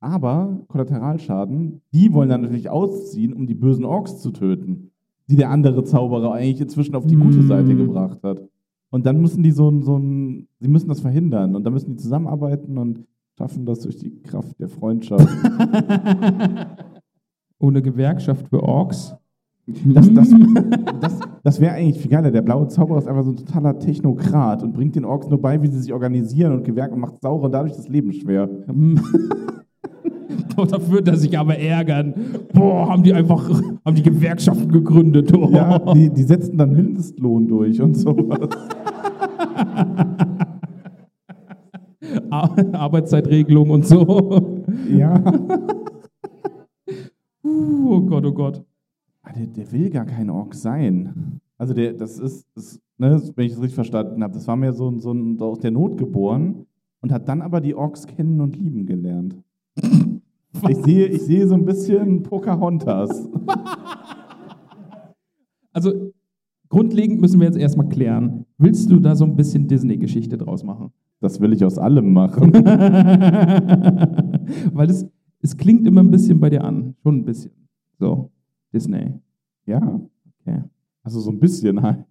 aber Kollateralschaden, die wollen dann natürlich ausziehen, um die bösen Orks zu töten, die der andere Zauberer eigentlich inzwischen auf die gute Mm. Seite gebracht hat. Und dann müssen die so ein, so ein, sie müssen das verhindern und dann müssen die zusammenarbeiten und schaffen das durch die Kraft der Freundschaft. Ohne Gewerkschaft für Orks. Das, das, das, das wäre eigentlich viel geiler. Der blaue Zauberer ist einfach so ein totaler Technokrat und bringt den Orks nur bei, wie sie sich organisieren und Gewerk und macht Sauron dadurch das Leben schwer. Boah, da wird er sich aber ärgern. Boah, haben die einfach, haben die Gewerkschaften gegründet. Oh. Ja, die, die setzen dann Mindestlohn durch und sowas. Ar- Arbeitszeitregelung und so. Ja. Uh, Oh Gott, oh Gott. Ah, Der, der will gar kein Ork sein. Also der, das ist, das, ne, wenn ich das richtig verstanden habe, das war mir so, so, ein, so aus der Not geboren und hat dann aber die Orks kennen und lieben gelernt. Ich sehe, ich sehe so ein bisschen Pocahontas. Also, grundlegend müssen wir jetzt erstmal klären. Willst du da so ein bisschen Disney-Geschichte draus machen? Das will ich aus allem machen. Weil es, es klingt immer ein bisschen bei dir an. Schon ein bisschen. So, Disney. Ja, Okay. also so ein bisschen halt.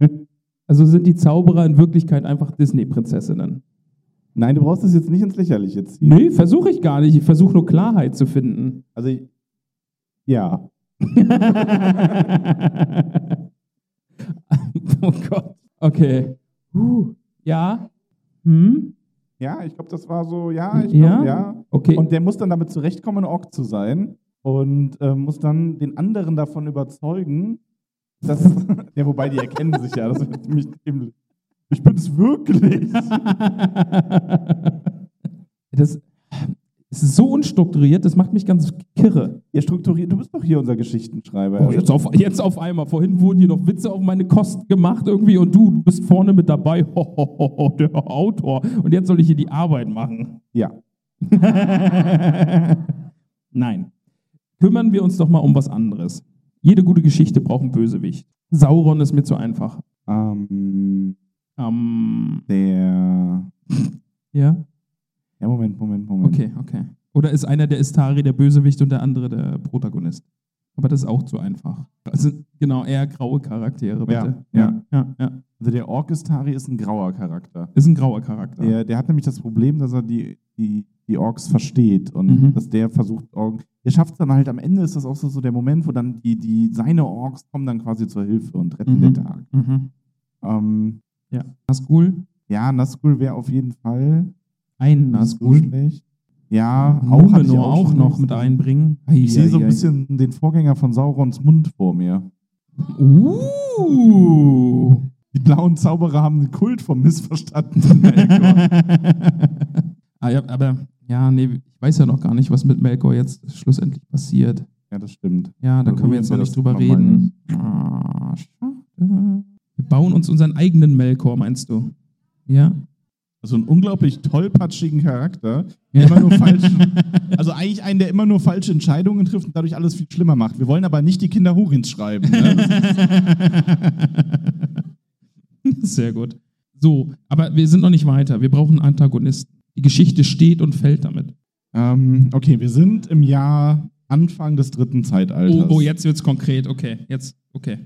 Also sind die Zauberer in Wirklichkeit einfach Disney-Prinzessinnen? Nein, du brauchst das jetzt nicht ins Lächerliche ziehen. Nee, versuche ich gar nicht. Ich versuche nur Klarheit zu finden. Also, ich, ja. oh Gott. Okay. Huh. Ja. Hm? Ja, ich glaube, das war so, ja, ich Ja? glaube, ja. Okay. Und der muss dann damit zurechtkommen, Ork zu sein und äh, muss dann den anderen davon überzeugen, dass, ja, wobei die erkennen sich ja, das wird ziemlich dämlich. Ich bin es wirklich. das, es ist so unstrukturiert, das macht mich ganz kirre. Ja, strukturiert, du bist doch hier unser Geschichtenschreiber. Oh, jetzt, auf, jetzt auf einmal. Vorhin wurden hier noch Witze auf meine Kosten gemacht irgendwie und du, du bist vorne mit dabei. Ho, ho, ho, der Autor. Und jetzt soll ich hier die Arbeit machen. Ja. Nein. Kümmern wir uns doch mal um was anderes. Jede gute Geschichte braucht einen Bösewicht. Sauron ist mir zu einfach. Ähm, Ähm, der. ja? Ja, Moment, Moment, Moment. Okay, okay. Oder ist einer der Istari der Bösewicht und der andere der Protagonist? Aber das ist auch zu einfach. Also, genau, eher graue Charaktere, bitte. Ja, ja. ja, ja. Also der Ork-Istari ist ein grauer Charakter. Ist ein grauer Charakter. Der, der hat nämlich das Problem, dass er die, die, die Orks versteht und Mhm. dass der versucht, Ork der schafft es dann halt am Ende, ist das auch so, so der Moment, wo dann die, die seine Orks kommen dann quasi zur Hilfe und retten Mhm. den Tag. Mhm. Ähm, Ja. Nazgul? ja, Nazgul wäre auf jeden Fall Ein Nazgul. schlecht. Ja, auch, Numenor auch, schon noch mit einbringen. Ich sehe so ein bisschen den Vorgänger von Saurons Mund vor mir. Uh. Die blauen Zauberer haben den Kult vom missverstandenen Melkor. ah, ja, aber ja, nee, ich weiß ja noch gar nicht, was mit Melkor jetzt schlussendlich passiert. ja, das stimmt. Ja, da können wir jetzt noch nicht drüber reden. Ah, schade. Wir bauen uns unseren eigenen Melkor, meinst du? Ja? Also einen unglaublich tollpatschigen Charakter, Ja. der immer nur falsche, also eigentlich einen, der immer nur falsche Entscheidungen trifft und dadurch alles viel schlimmer macht. Wir wollen aber nicht die Kinder Hurins schreiben. Ne? Sehr gut. So, aber wir sind noch nicht weiter. Wir brauchen einen Antagonisten. Die Geschichte steht und fällt damit. ähm, okay, wir sind im Jahr Anfang des dritten Zeitalters. Oh, oh, jetzt wird's konkret. Okay, jetzt, okay.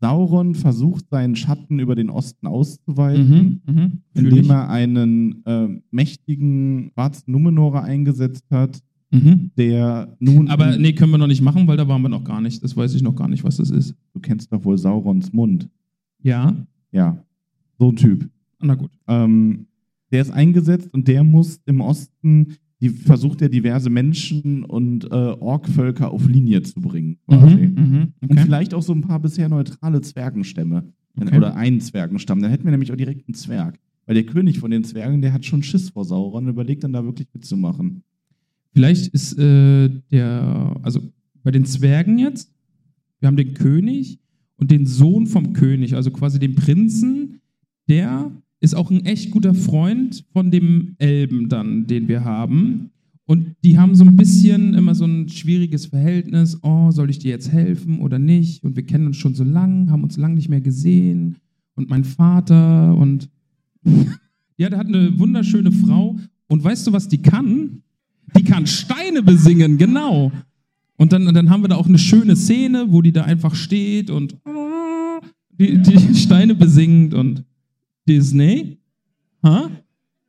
Sauron versucht seinen Schatten über den Osten auszuweiten, Mhm. Fühl indem er einen äh, mächtigen schwarzen Numenorer eingesetzt hat, Mhm. der nun. Aber nee, können wir noch nicht machen, weil da waren wir noch gar nicht. Das weiß ich noch gar nicht, was das ist. Du kennst doch wohl Saurons Mund. Ja? Ja, so ein Typ. Na gut. Ähm, der ist eingesetzt und der muss im Osten, die versucht er diverse Menschen und äh, Orkvölker auf Linie zu bringen. Quasi. Mhm, mhm, Und okay. vielleicht auch so ein paar bisher neutrale Zwergenstämme. Okay. Oder einen Zwergenstamm. Dann hätten wir nämlich auch direkt einen Zwerg. Weil der König von den Zwergen, der hat schon Schiss vor Sauron und überlegt dann da wirklich mitzumachen. Vielleicht ist äh, der, also bei den Zwergen jetzt, wir haben den König und den Sohn vom König, also quasi den Prinzen, der ist auch ein echt guter Freund von dem Elben dann, den wir haben. Und die haben so ein bisschen immer so ein schwieriges Verhältnis. Oh, soll ich dir jetzt helfen oder nicht? Und wir kennen uns schon so lang, haben uns lang nicht mehr gesehen. Und mein Vater und ja, der hat eine wunderschöne Frau. Und weißt du, was die kann? Die kann Steine besingen, genau. Und dann, dann haben wir da auch eine schöne Szene, wo die da einfach steht und die, die Steine besingt und Disney? Ha?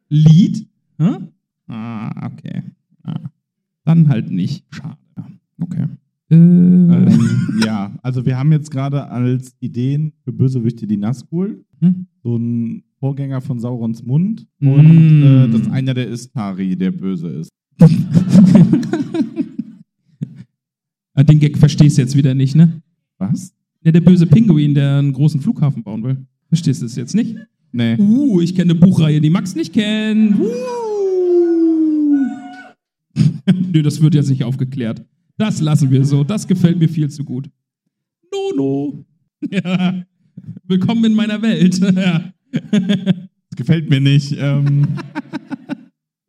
Lied? Ha? Ah, okay. Ah. Dann halt nicht. Schade. Okay. Äh, Ähm, ja, also wir haben jetzt gerade als Ideen für Bösewichte die Nazgul, hm? so ein Vorgänger von Saurons Mund Mm. und äh, das ist einer der Istari, der böse ist. Ah, Den Gag verstehst du jetzt wieder nicht, ne? Was? Ja, der böse Pinguin, der einen großen Flughafen bauen will. Verstehst du es jetzt nicht? Nee. Uh, ich kenne eine Buchreihe, die Max nicht kennt. Uh. Nö, das wird jetzt nicht aufgeklärt. Das lassen wir so. Das gefällt mir viel zu gut. No, no. Ja. Willkommen in meiner Welt. ja. Das gefällt mir nicht. Ähm,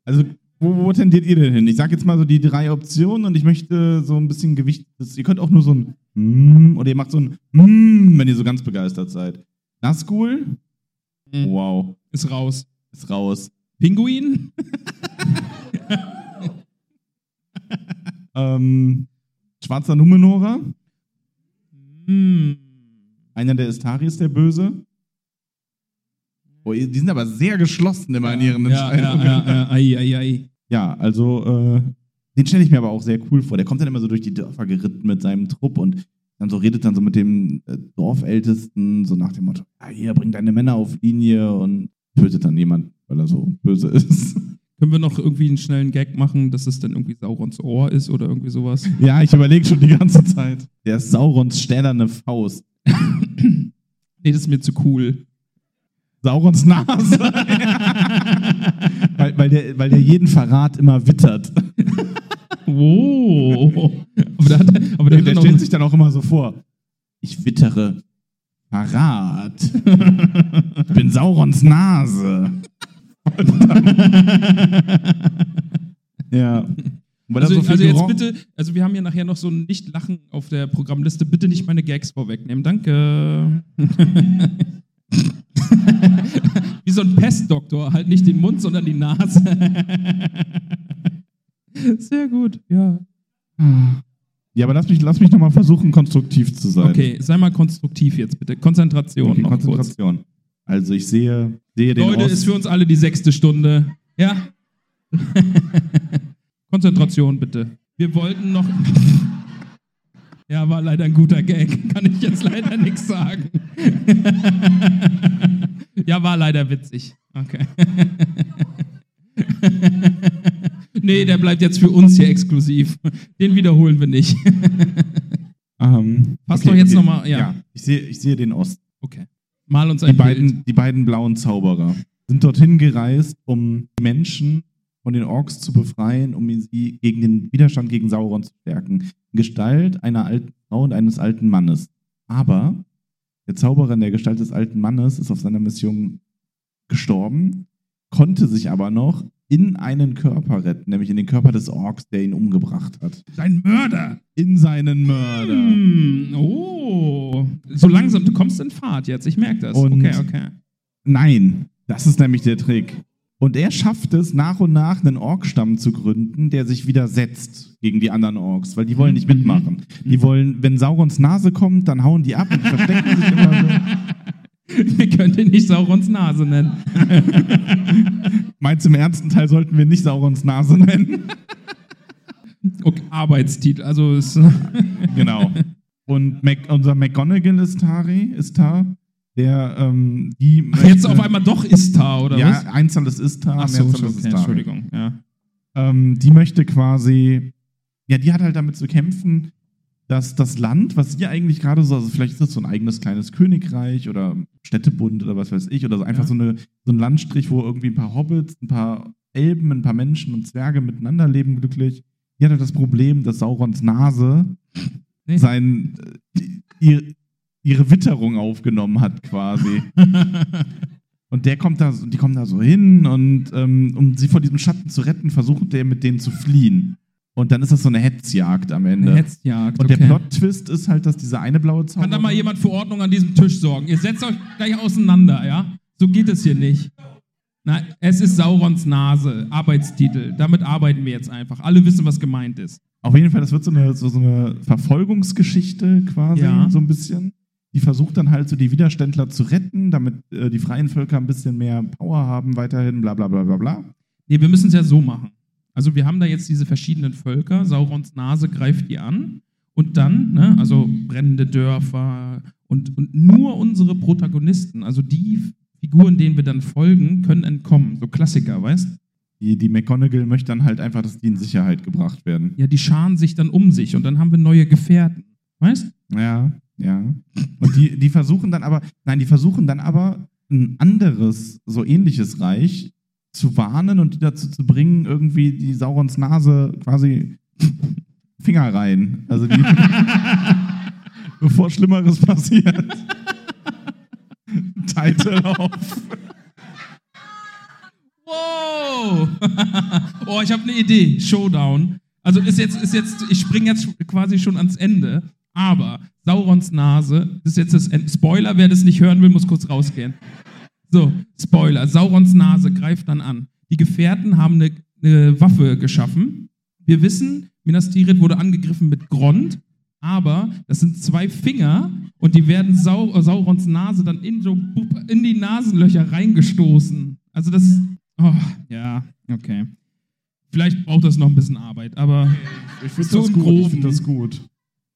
also, wo, wo tendiert ihr denn hin? Ich sage jetzt mal so die drei Optionen und ich möchte so ein bisschen Gewicht. Ihr könnt auch nur so ein mm, oder ihr macht so ein mm, wenn ihr so ganz begeistert seid. Nazgul? Wow, Ist raus. ist raus. Pinguin? Ähm, Schwarzer Numenorer? Hm. Einer der Istari ist der Böse. Oh, die sind aber sehr geschlossen immer in ihren Ja, ja, Entscheidungen. ja, ja. Ei, ei, ei. Ja, also äh, den stelle ich mir aber auch sehr cool vor. Der kommt dann immer so durch die Dörfer geritten mit seinem Trupp und dann so redet dann so mit dem äh, Dorfältesten, so nach dem Motto, ja, hier, bring deine Männer auf Linie und tötet dann jemand, weil er so böse ist. Können wir noch irgendwie einen schnellen Gag machen, dass es dann irgendwie Saurons Ohr ist oder irgendwie sowas? ja, ich überlege schon die ganze Zeit. Der ist Saurons stählerne Faust. Nee, das ist mir zu cool. Saurons Nase. weil, weil, der, weil der jeden Verrat immer wittert. Oh. Aber der, hat, aber der, Der, stellt sich dann auch immer so vor. Ich wittere Verrat. ich bin Saurons Nase. ja. Weil also, so also jetzt bitte, also wir haben ja nachher noch so ein Nicht-Lachen auf der Programmliste. Bitte nicht meine Gags vorwegnehmen. Danke. Wie so ein Pestdoktor, halt nicht den Mund, sondern die Nase. Sehr gut, ja. Ja, aber lass mich, lass mich nochmal versuchen, konstruktiv zu sein. Okay, sei mal konstruktiv jetzt bitte. Konzentration Okay, noch kurz. Konzentration. Also ich sehe, sehe den Leute, Ost. ist für uns alle die sechste Stunde. Ja? Konzentration bitte. Wir wollten noch. Ja, war leider ein guter Gag. Kann ich jetzt leider nichts sagen. Ja, war leider witzig. Okay. Nee, der bleibt jetzt für uns hier exklusiv. Den wiederholen wir nicht. Ähm, Fass doch jetzt noch mal- ja. ich, sehe, ich sehe den Ost. Okay. Mal uns Die ein Bild. beiden, die beiden blauen Zauberer sind dorthin gereist, um die Menschen von den Orks zu befreien, um sie gegen den Widerstand gegen Sauron zu stärken. In Gestalt einer alten Frau und eines alten Mannes. Aber der Zauberer in der Gestalt des alten Mannes ist auf seiner Mission gestorben, konnte sich aber noch in einen Körper retten, nämlich in den Körper des Orks, der ihn umgebracht hat. Sein Mörder. In seinen Mörder. Hm, oh. So langsam, du kommst in Fahrt jetzt. Ich merke das. Und- okay, okay. Nein, das ist nämlich der Trick. Und er schafft es, nach und nach einen Orkstamm zu gründen, der sich widersetzt gegen die anderen Orks, weil die wollen nicht mitmachen. Die wollen, wenn Saurons Nase kommt, dann hauen die ab und verstecken sich immer so. Wir können den nicht Saurons Nase nennen. Meinst du, im ernsten Teil sollten wir nicht Saurons Nase nennen? Okay, Arbeitstitel. Also ist, genau. Und Mac, unser McGonagall ist Tari, ist da, der ähm, die Ach, jetzt auf einmal doch Istar, oder ja, was? Einzahl ist Istar, Ach so, Mehrzahl okay, ist Istari. Entschuldigung. Ja. ähm, die möchte quasi, ja, die hat halt damit zu kämpfen, dass das Land, was sie eigentlich gerade so, also vielleicht ist das so ein eigenes kleines Königreich oder Städtebund oder was weiß ich, oder so einfach Ja. so, eine, so ein Landstrich, wo irgendwie ein paar Hobbits, ein paar Elben, ein paar Menschen und Zwerge miteinander leben glücklich. Die hat halt das Problem, dass Saurons Nase Nee. sein, äh, ihr, ihre Witterung aufgenommen hat quasi. Und der kommt da, die kommen da so hin und ähm, um sie vor diesem Schatten zu retten, versucht der mit denen zu fliehen. Und dann ist das so eine Hetzjagd am Ende. Eine Hetzjagd. und okay. der Plot-Twist ist halt, dass diese eine blaue Zauberin... Kann da mal jemand für Ordnung an diesem Tisch sorgen? Ihr setzt euch gleich auseinander, ja? So geht es hier nicht. Nein, es ist Saurons Nase, Arbeitstitel. Damit arbeiten wir jetzt einfach. Alle wissen, was gemeint ist. Auf jeden Fall, das wird so eine, so, so eine Verfolgungsgeschichte quasi, Ja. so ein bisschen. Die versucht dann halt so die Widerständler zu retten, damit äh, die freien Völker ein bisschen mehr Power haben weiterhin, bla bla bla bla bla. Nee, wir müssen es ja so machen. Also wir haben da jetzt diese verschiedenen Völker, Saurons Nase greift die an und dann, ne, also brennende Dörfer und, und nur unsere Protagonisten, also die Figuren, denen wir dann folgen, können entkommen. So Klassiker, weißt? Die, die McGonagall möchte dann halt einfach, dass die in Sicherheit gebracht werden. Ja, die scharen sich dann um sich und dann haben wir neue Gefährten. Weißt? Ja, ja. Und die, die versuchen dann aber, nein, die versuchen dann aber ein anderes, so ähnliches Reich zu warnen und die dazu zu bringen, irgendwie die Saurons Nase quasi Finger rein. Also die, bevor Schlimmeres passiert. Title auf. Wow! oh, ich habe eine Idee. Showdown. Also ist jetzt, ist jetzt, ich springe jetzt quasi schon ans Ende. Aber Saurons Nase, das ist jetzt das End Spoiler, wer das nicht hören will, muss kurz rausgehen. So, Spoiler. Saurons Nase greift dann an. Die Gefährten haben eine, eine Waffe geschaffen. Wir wissen, Minas Tirith wurde angegriffen mit Grond, aber das sind zwei Finger und die werden Sau Saurons Nase dann in, so, in die Nasenlöcher reingestoßen. Also das ist, oh, ja, okay. Vielleicht braucht das noch ein bisschen Arbeit, aber Ich finde das gut. Ich finde das gut.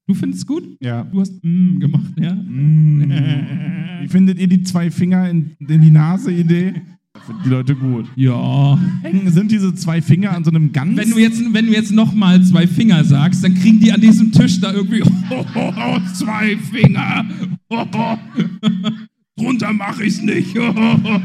Du findest es gut? Ja. Du hast mm gemacht, ja? Mm. Wie findet ihr die zwei Finger in, in die Nase-Idee? Finden die Leute gut. Ja. Sind diese zwei Finger an so einem ganz. Wenn du jetzt, wenn du jetzt nochmal zwei Finger sagst, dann kriegen die an diesem Tisch da irgendwie oh, oh, oh, zwei Finger. Oh. Drunter mache ich's nicht. Oh.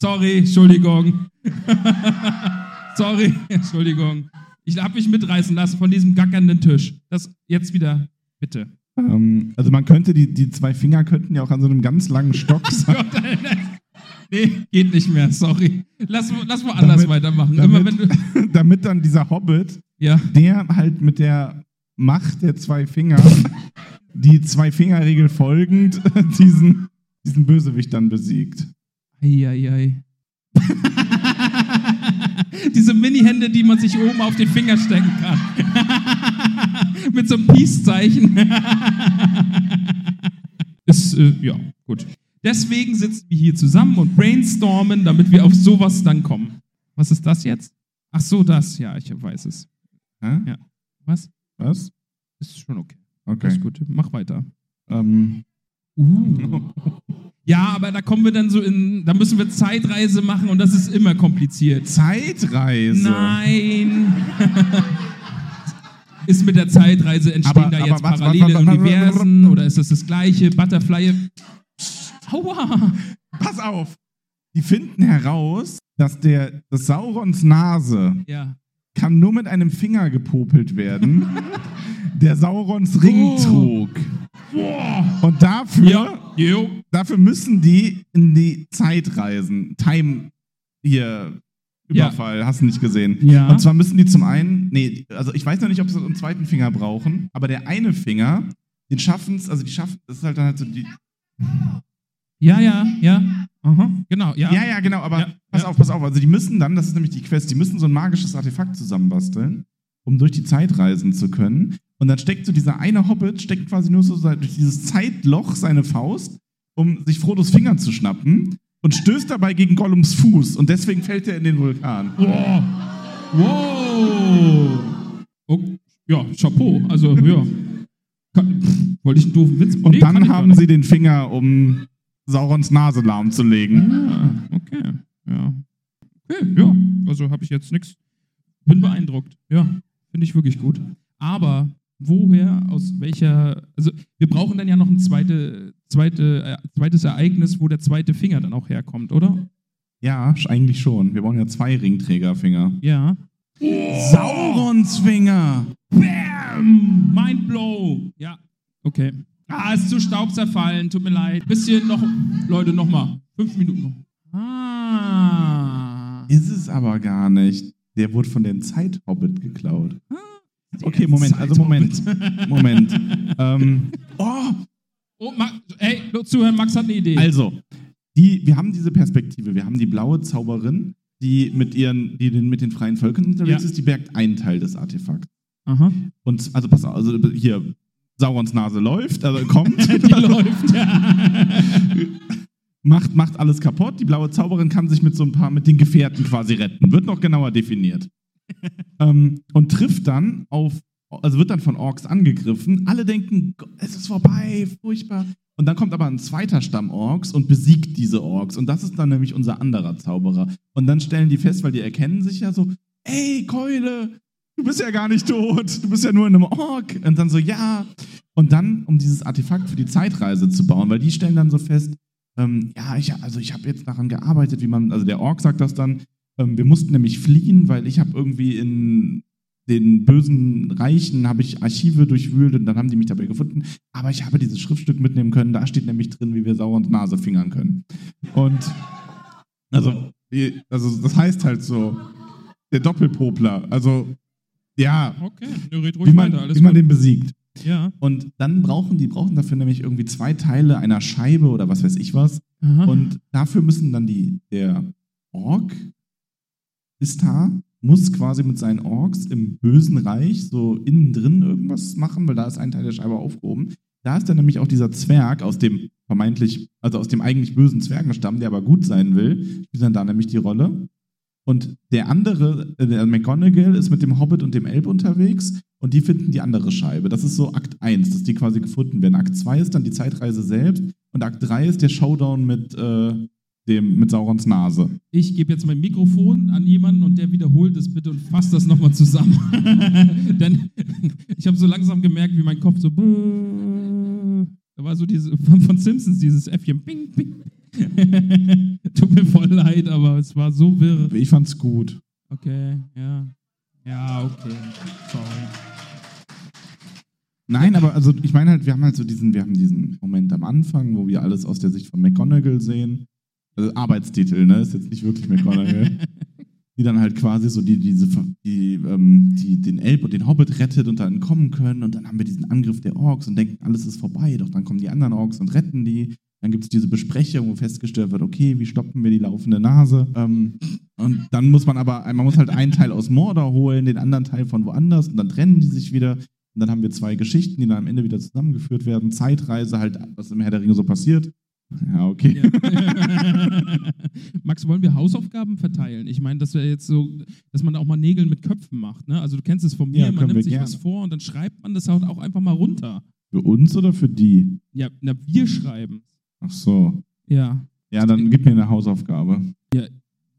Sorry, Entschuldigung. Sorry, Entschuldigung. Ich habe mich mitreißen lassen von diesem gackernden Tisch. Das jetzt wieder, bitte. Ähm, also man könnte die, die zwei Finger könnten ja auch an so einem ganz langen Stock sein. Gott. Nee, geht nicht mehr, sorry. Lass, lass mal anders Damit- weitermachen. Immer damit, du, damit dann dieser Hobbit, ja. der halt mit der Macht der zwei Finger, die zwei Fingerregel folgend, diesen, diesen Bösewicht dann besiegt. Eieiei. Diese Mini-Hände, die man sich oben auf den Finger stecken kann. Mit so einem Peace-Zeichen. Ist, äh, ja, gut. Deswegen sitzen wir hier zusammen und brainstormen, damit wir auf sowas dann kommen. Was ist das jetzt? Ach so, das. Ja, ich weiß es. Hä? Ja. Was? Was? Ist schon okay. Okay. Ist gut. Mach weiter. Ähm, Uh. Ja, aber da kommen wir dann so in, da müssen wir Zeitreise machen und das ist immer kompliziert. Zeitreise. Nein. ist mit der Zeitreise entstehen Aber- da jetzt was- was- parallele was- was- Universen oder ist das das gleiche? Butterfly. Aua. Pass auf. Die finden heraus, dass der dass Saurons Nase Ja. kann nur mit einem Finger gepopelt werden, der Saurons Ring Oh. trug. Boah. Und dafür, Ja. Dafür müssen die in die Zeit reisen. Time hier. Ja. Überfall, hast du nicht gesehen. Ja. Und zwar müssen die zum einen, nee, also ich weiß noch nicht, ob sie einen zweiten Finger brauchen, aber der eine Finger, den schaffen es, also die schaffen, das ist halt dann halt so die, Ja, ja, ja. Aha. Genau, ja. Ja, ja, genau, aber Ja, pass ja. auf, pass auf. Also die müssen dann, das ist nämlich die Quest, die müssen so ein magisches Artefakt zusammenbasteln, um durch die Zeit reisen zu können. Und dann steckt so dieser eine Hobbit, steckt quasi nur so durch dieses Zeitloch seine Faust, um sich Frodos Finger zu schnappen und stößt dabei gegen Gollums Fuß und deswegen fällt er in den Vulkan. Wow. Wow. Oh, ja, Chapeau. Also, ja. Kann, pff, wollte ich einen doofen Witz Und Nee, dann haben sie den Finger, um Saurons Nase lahmzulegen. Ah, okay. Ja. Okay, ja. Also habe ich jetzt nichts. Bin beeindruckt. Ja, finde ich wirklich gut. Aber woher, aus welcher, also wir brauchen dann ja noch ein zweite, zweite, äh, zweites Ereignis, wo der zweite Finger dann auch herkommt, oder? Ja, eigentlich schon. Wir brauchen ja zwei Ringträgerfinger. Ja. Saurons Finger! Bam! Mindblow. Ja, okay. Ah, ist zu Staub zerfallen, tut mir leid. Bisschen noch, Leute, noch mal. Fünf Minuten noch. Ah. Ist es aber gar nicht. Der wurde von den Zeithobbit geklaut. Okay, Moment, also Moment. Moment. ähm, oh, Oh, Ma ey, nur zuhören, Max hat eine Idee. also, die, wir haben diese Perspektive. Wir haben die blaue Zauberin, die mit ihren, die den, mit den freien Völkern unterwegs Ja. ist, die bergt einen Teil des Artefakts. Aha. Und also pass auf, also hier, Saurons Nase läuft, also kommt, Die läuft, ja. macht, macht alles kaputt. Die blaue Zauberin kann sich mit so ein paar, mit den Gefährten quasi retten. Wird noch genauer definiert. ähm, und trifft dann auf, also wird dann von Orks angegriffen. Alle denken, es ist vorbei, furchtbar. Und dann kommt aber ein zweiter Stamm Orks und besiegt diese Orks. Und das ist dann nämlich unser anderer Zauberer. Und dann stellen die fest, weil die erkennen sich ja so, ey, Keule, du bist ja gar nicht tot, du bist ja nur in einem Ork. Und dann so, ja. Und dann, um dieses Artefakt für die Zeitreise zu bauen, weil die stellen dann so fest, ähm, ja, ich, also ich habe jetzt daran gearbeitet, wie man, also der Ork sagt das dann, ähm, wir mussten nämlich fliehen, weil ich habe irgendwie in den bösen Reichen habe ich Archive durchwühlt und dann haben die mich dabei gefunden. Aber ich habe dieses Schriftstück mitnehmen können. Da steht nämlich drin, wie wir Saurons Nase fingern können. Und also, also das heißt halt so, der Doppelpopler. Also ja, Okay, wie man, weiter, alles wie man den besiegt. Ja. Und dann brauchen die brauchen dafür nämlich irgendwie zwei Teile einer Scheibe oder was weiß ich was. Aha. Und dafür müssen dann die, der Ork ist da, muss quasi mit seinen Orks im bösen Reich so innen drin irgendwas machen, weil da ist ein Teil der Scheibe aufgehoben. Da ist dann nämlich auch dieser Zwerg aus dem vermeintlich, also aus dem eigentlich bösen Zwergenstamm, der aber gut sein will, spielt dann da nämlich die Rolle. Und der andere, äh, der McGonagall, ist mit dem Hobbit und dem Elb unterwegs und die finden die andere Scheibe. Das ist so Akt 1, dass die quasi gefunden werden. Akt 2 ist dann die Zeitreise selbst und Akt 3 ist der Showdown mit, äh, dem, mit Saurons Nase. Ich gebe jetzt mein Mikrofon an jemanden und der wiederholt es bitte und fasst das nochmal zusammen. Denn ich habe so langsam gemerkt, wie mein Kopf so. Da war so diese von, von Simpsons dieses Äffchen. Bing, bing. Tut mir voll leid, aber es war so wirr. Ich fand's gut. Okay, ja. Ja, okay. Sorry. Nein, aber also ich meine halt, wir haben halt so diesen, wir haben diesen Moment am Anfang, wo wir alles aus der Sicht von McGonagall sehen. Also Arbeitstitel, ne? Ist jetzt nicht wirklich McGonagall. die dann halt quasi so die, diese, die, ähm, die den Elb und den Hobbit rettet und da entkommen können. Und dann haben wir diesen Angriff der Orks und denken, alles ist vorbei. Doch dann kommen die anderen Orks und retten die. Dann gibt es diese Besprechung, wo festgestellt wird, okay, wie stoppen wir die laufende Nase? Ähm, und dann muss man aber, man muss halt einen Teil aus Mordor holen, den anderen Teil von woanders und dann trennen die sich wieder. Und dann haben wir zwei Geschichten, die dann am Ende wieder zusammengeführt werden. Zeitreise, halt, was im Herr der Ringe so passiert. Ja, okay. Ja. Max, wollen wir Hausaufgaben verteilen? Ich meine, das wäre jetzt so, dass man auch mal Nägel mit Köpfen macht. Ne? Also du kennst es von mir, Ja, man nimmt sich gerne. was vor und dann schreibt man das halt auch einfach mal runter. Für uns oder für die? Ja, na, wir schreiben. Ach so. Ja. Ja, dann gib mir eine Hausaufgabe.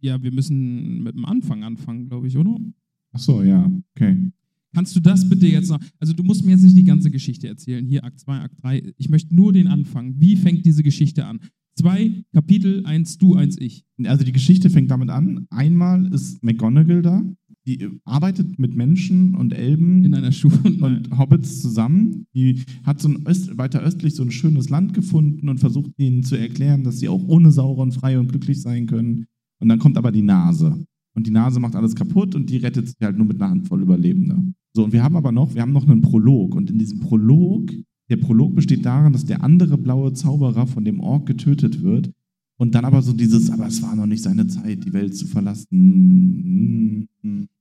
Ja, wir müssen mit dem Anfang anfangen, glaube ich, oder? Ach so, ja, okay. Kannst du das bitte jetzt noch? Also, du musst mir jetzt nicht die ganze Geschichte erzählen. Hier, Akt 2, Akt 3. Ich möchte nur den Anfang. Wie fängt diese Geschichte an? Zwei Kapitel, eins du, eins ich. Also die Geschichte fängt damit an. Einmal ist McGonagall da, die arbeitet mit Menschen und Elben In einer Schule. und Hobbits zusammen. Die hat so ein Öst, weiter östlich so ein schönes Land gefunden und versucht ihnen zu erklären, dass sie auch ohne Sauron frei und glücklich sein können. Und dann kommt aber die Nase. Und die Nase macht alles kaputt und die rettet sich halt nur mit einer Handvoll Überlebender. So, und wir haben aber noch, wir haben noch einen Prolog. Und in diesem Prolog, der Prolog besteht darin, dass der andere blaue Zauberer von dem Ork getötet wird. Und dann aber so dieses, aber es war noch nicht seine Zeit, die Welt zu verlassen.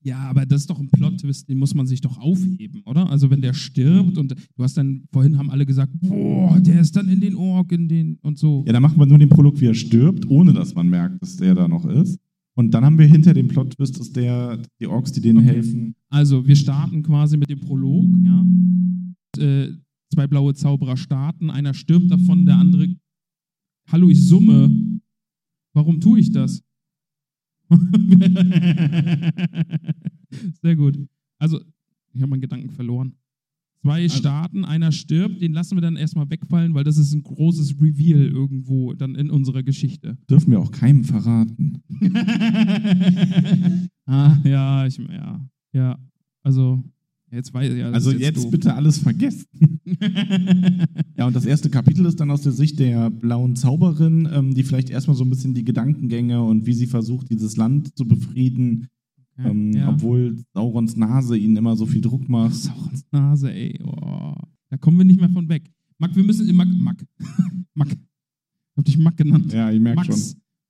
Ja, aber das ist doch ein Plot-Twist, den muss man sich doch aufheben, oder? Also, wenn der stirbt und du hast dann, vorhin haben alle gesagt, boah, der ist dann in den Ork, in den und so. Ja, dann machen wir nur den Prolog, wie er stirbt, ohne dass man merkt, dass der da noch ist. Und dann haben wir hinter dem Plot-Twist, dass der, die Orks, die denen Okay. helfen. Also, wir starten quasi mit dem Prolog, ja. Und, äh, zwei blaue Zauberer starten, einer stirbt davon, der andere, hallo, ich summe. Warum tue ich das? Sehr gut. Also, ich habe meinen Gedanken verloren. Zwei starten, einer stirbt, den lassen wir dann erstmal wegfallen, weil das ist ein großes Reveal irgendwo dann in unserer Geschichte. Dürfen wir auch keinem verraten. ah, ja, ich, ja, ja. Also, jetzt weiß ich ja. Also jetzt doof. bitte alles vergessen. Ja, und das erste Kapitel ist dann aus der Sicht der blauen Zauberin, ähm, die vielleicht erstmal so ein bisschen die Gedankengänge und wie sie versucht, dieses Land zu befrieden, ähm, ja. obwohl Saurons Nase ihnen immer so viel Druck Ach, macht. Saurons Nase, ey. Oh. Da kommen wir nicht mehr von weg. Mack, wir müssen. Mack, Mack. Mack. Hab dich Mack genannt. Ja, ich merke schon.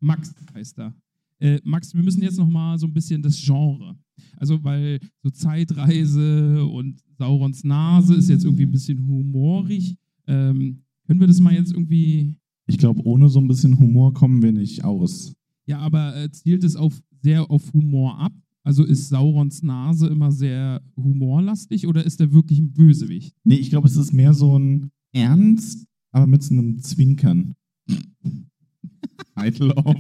Max. Max heißt er. Äh, Max, wir müssen jetzt noch mal so ein bisschen das Genre. Also, weil so Zeitreise und Saurons Nase ist jetzt irgendwie ein bisschen humorig. Ähm, können wir das mal jetzt irgendwie. Ich glaube, ohne so ein bisschen Humor kommen wir nicht aus. Ja, aber äh, zielt es auf, sehr auf Humor ab? Also ist Saurons Nase immer sehr humorlastig oder ist er wirklich ein Bösewicht? Nee, ich glaube, es ist mehr so ein Ernst, aber mit so einem Zwinkern. Title of.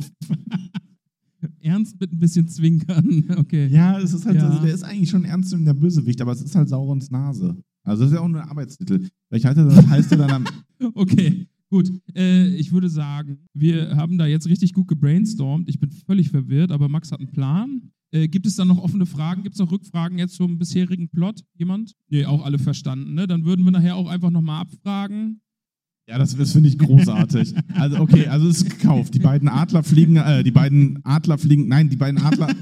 Ernst mit ein bisschen Zwinkern. Okay. Ja, es ist halt, Ja. also der ist eigentlich schon ernst der Bösewicht, aber es ist halt Saurons Nase. Also das ist ja auch nur ein Arbeitstitel. Vielleicht heißt er dann, heißt er dann am, Okay, gut. Äh, ich würde sagen, wir haben da jetzt richtig gut gebrainstormt. Ich bin völlig verwirrt, aber Max hat einen Plan. Äh, gibt es da noch offene Fragen? Gibt es noch Rückfragen jetzt zum bisherigen Plot? Jemand? Nee, auch alle verstanden, ne? Dann würden wir nachher auch einfach nochmal abfragen. Ja, das, das finde ich großartig. Also, okay, also es ist gekauft. Die beiden Adler fliegen, äh, die beiden Adler fliegen, nein, die beiden Adler,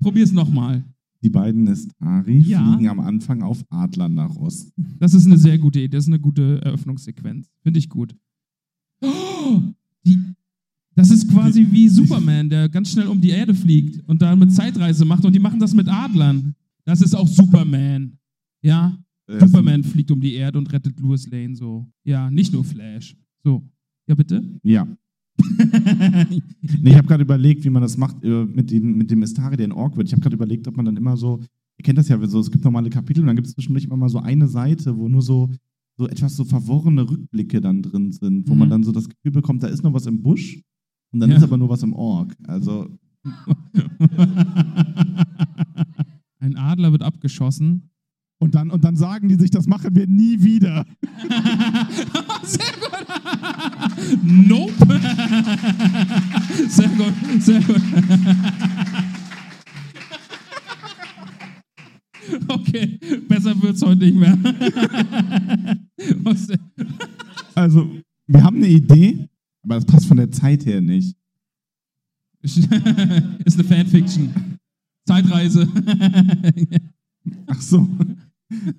Probier's nochmal. die beiden Nestari Ja. fliegen am Anfang auf Adlern nach Osten. Das ist eine sehr gute Idee. Das ist eine gute Eröffnungssequenz. Finde ich gut. Oh, die, das ist quasi wie Superman, der ganz schnell um die Erde fliegt und damit Zeitreise macht. Und die machen das mit Adlern. Das ist auch Superman. Ja, Äh, Superman fliegt um die Erde und rettet Louis Lane so. Ja, nicht nur Flash. So. Ja, bitte? Ja. Nee, ich habe gerade überlegt, wie man das macht äh, mit dem, mit dem Istari, der in Ork wird. Ich habe gerade überlegt, ob man dann immer so, ihr kennt das ja, so, es gibt normale Kapitel und dann gibt es zwischendurch immer mal so eine Seite, wo nur so, so etwas so verworrene Rückblicke dann drin sind, wo Mhm. man dann so das Gefühl bekommt, da ist noch was im Busch und dann Ja. ist aber nur was im Ork. Also, Ein Adler wird abgeschossen. und dann, und dann sagen die sich, das machen wir nie wieder. Sehr gut. nope. Sehr gut, sehr gut. Okay, besser wird's heute nicht mehr. Also, wir haben eine Idee, aber das passt von der Zeit her nicht. Ist eine Fanfiction. Zeitreise. Ach so.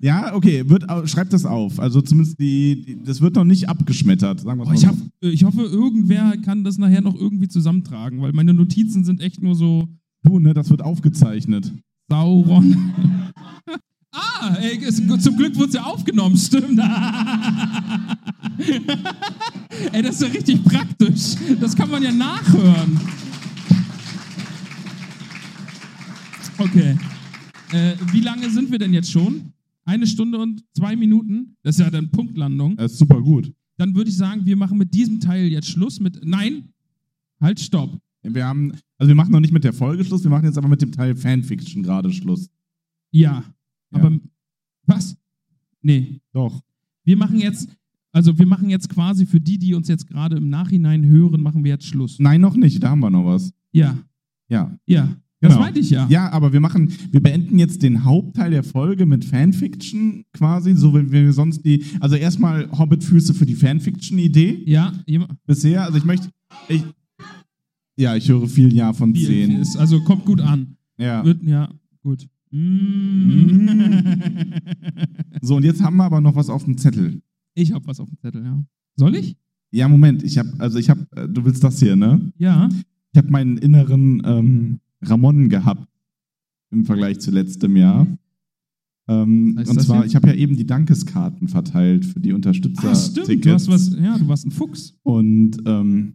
Ja, okay, wird, schreibt das auf. Also zumindest die, die das wird noch nicht abgeschmettert, sagen wir Oh, mal ich, hab, ich hoffe, irgendwer kann das nachher noch irgendwie zusammentragen, weil meine Notizen sind echt nur so Du, ne, das wird aufgezeichnet. Sauron. ah, ey, zum Glück wurde es ja aufgenommen, stimmt. ey, das ist ja richtig praktisch. Das kann man ja nachhören. Okay. Äh, wie lange sind wir denn jetzt schon? Eine Stunde und zwei Minuten? Das ist ja dann Punktlandung. Das ist super gut. Dann würde ich sagen, wir machen mit diesem Teil jetzt Schluss mit. Nein! Halt, stopp. Wir haben, also wir machen noch nicht mit der Folge Schluss, wir machen jetzt aber mit dem Teil Fanfiction gerade Schluss. Ja. Ja. Aber was? Nee. Doch. Wir machen jetzt, also wir machen jetzt quasi für die, die uns jetzt gerade im Nachhinein hören, machen wir jetzt Schluss. Nein, noch nicht, da haben wir noch was. Ja, Ja. ja. Das Genau. meinte ich ja. Ja, aber wir machen, wir beenden jetzt den Hauptteil der Folge mit Fanfiction quasi, so wie wir sonst die, also erstmal Hobbit-Füße für die Fanfiction-Idee Ja, bisher. Also ich möchte, ich, ja, ich höre viel Ja von viel, zehn. viel ist, also kommt gut an. Ja. Wird, ja, gut. Mm. So, und jetzt haben wir aber noch was auf dem Zettel. ich hab was auf dem Zettel, ja. Soll ich? Ja, Moment, ich habe, also ich habe, du willst das hier, ne? Ja. Ich habe meinen inneren ähm, Ramon gehabt im Vergleich zu letztem Jahr. Ähm, und zwar, jetzt? ich habe ja eben die Dankeskarten verteilt für die Ah, Unterstützer-Tickets. stimmt. Du hast was, ja, du warst ein Fuchs. Und ähm,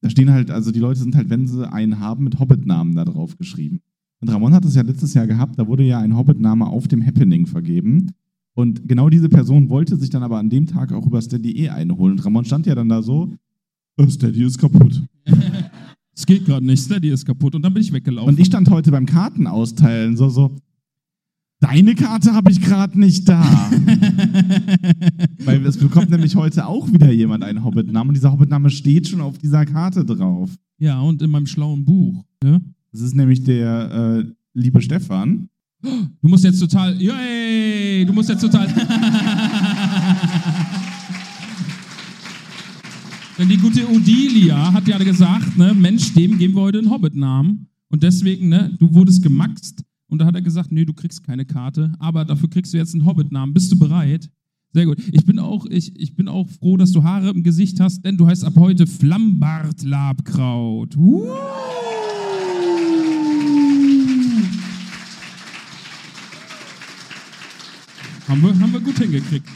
da stehen halt, also die Leute sind halt, wenn sie einen haben, mit Hobbit-Namen da drauf geschrieben. Und Ramon hat es ja letztes Jahr gehabt, da wurde ja ein Hobbit-Name auf dem Happening vergeben. Und genau diese Person wollte sich dann aber an dem Tag auch über Steady eh einholen. Und Ramon stand ja dann da so, "Äh, Steady ist kaputt. Es geht gerade nicht, Steady ist kaputt. Und dann bin ich weggelaufen. Und ich stand heute beim Kartenausteilen so, so, deine Karte habe ich gerade nicht da. Weil es bekommt nämlich heute auch wieder jemand einen Hobbit-Namen und dieser Hobbit-Name steht schon auf dieser Karte drauf. ja, und in meinem schlauen Buch. Ja? Das ist nämlich der äh, liebe Stefan. Du musst jetzt total. Yay! Du musst jetzt total. Denn die gute Odilia hat ja gesagt, ne, Mensch, dem geben wir heute einen Hobbit-Namen. Und deswegen, ne, du wurdest gemaxt. Und da hat er gesagt, nee, du kriegst keine Karte, aber dafür kriegst du jetzt einen Hobbit-Namen. Bist du bereit? Sehr gut. Ich bin, auch, ich, ich bin auch froh, dass du Haare im Gesicht hast, denn du heißt ab heute Flammbart-Labkraut. Uh. Haben wir, haben wir gut hingekriegt.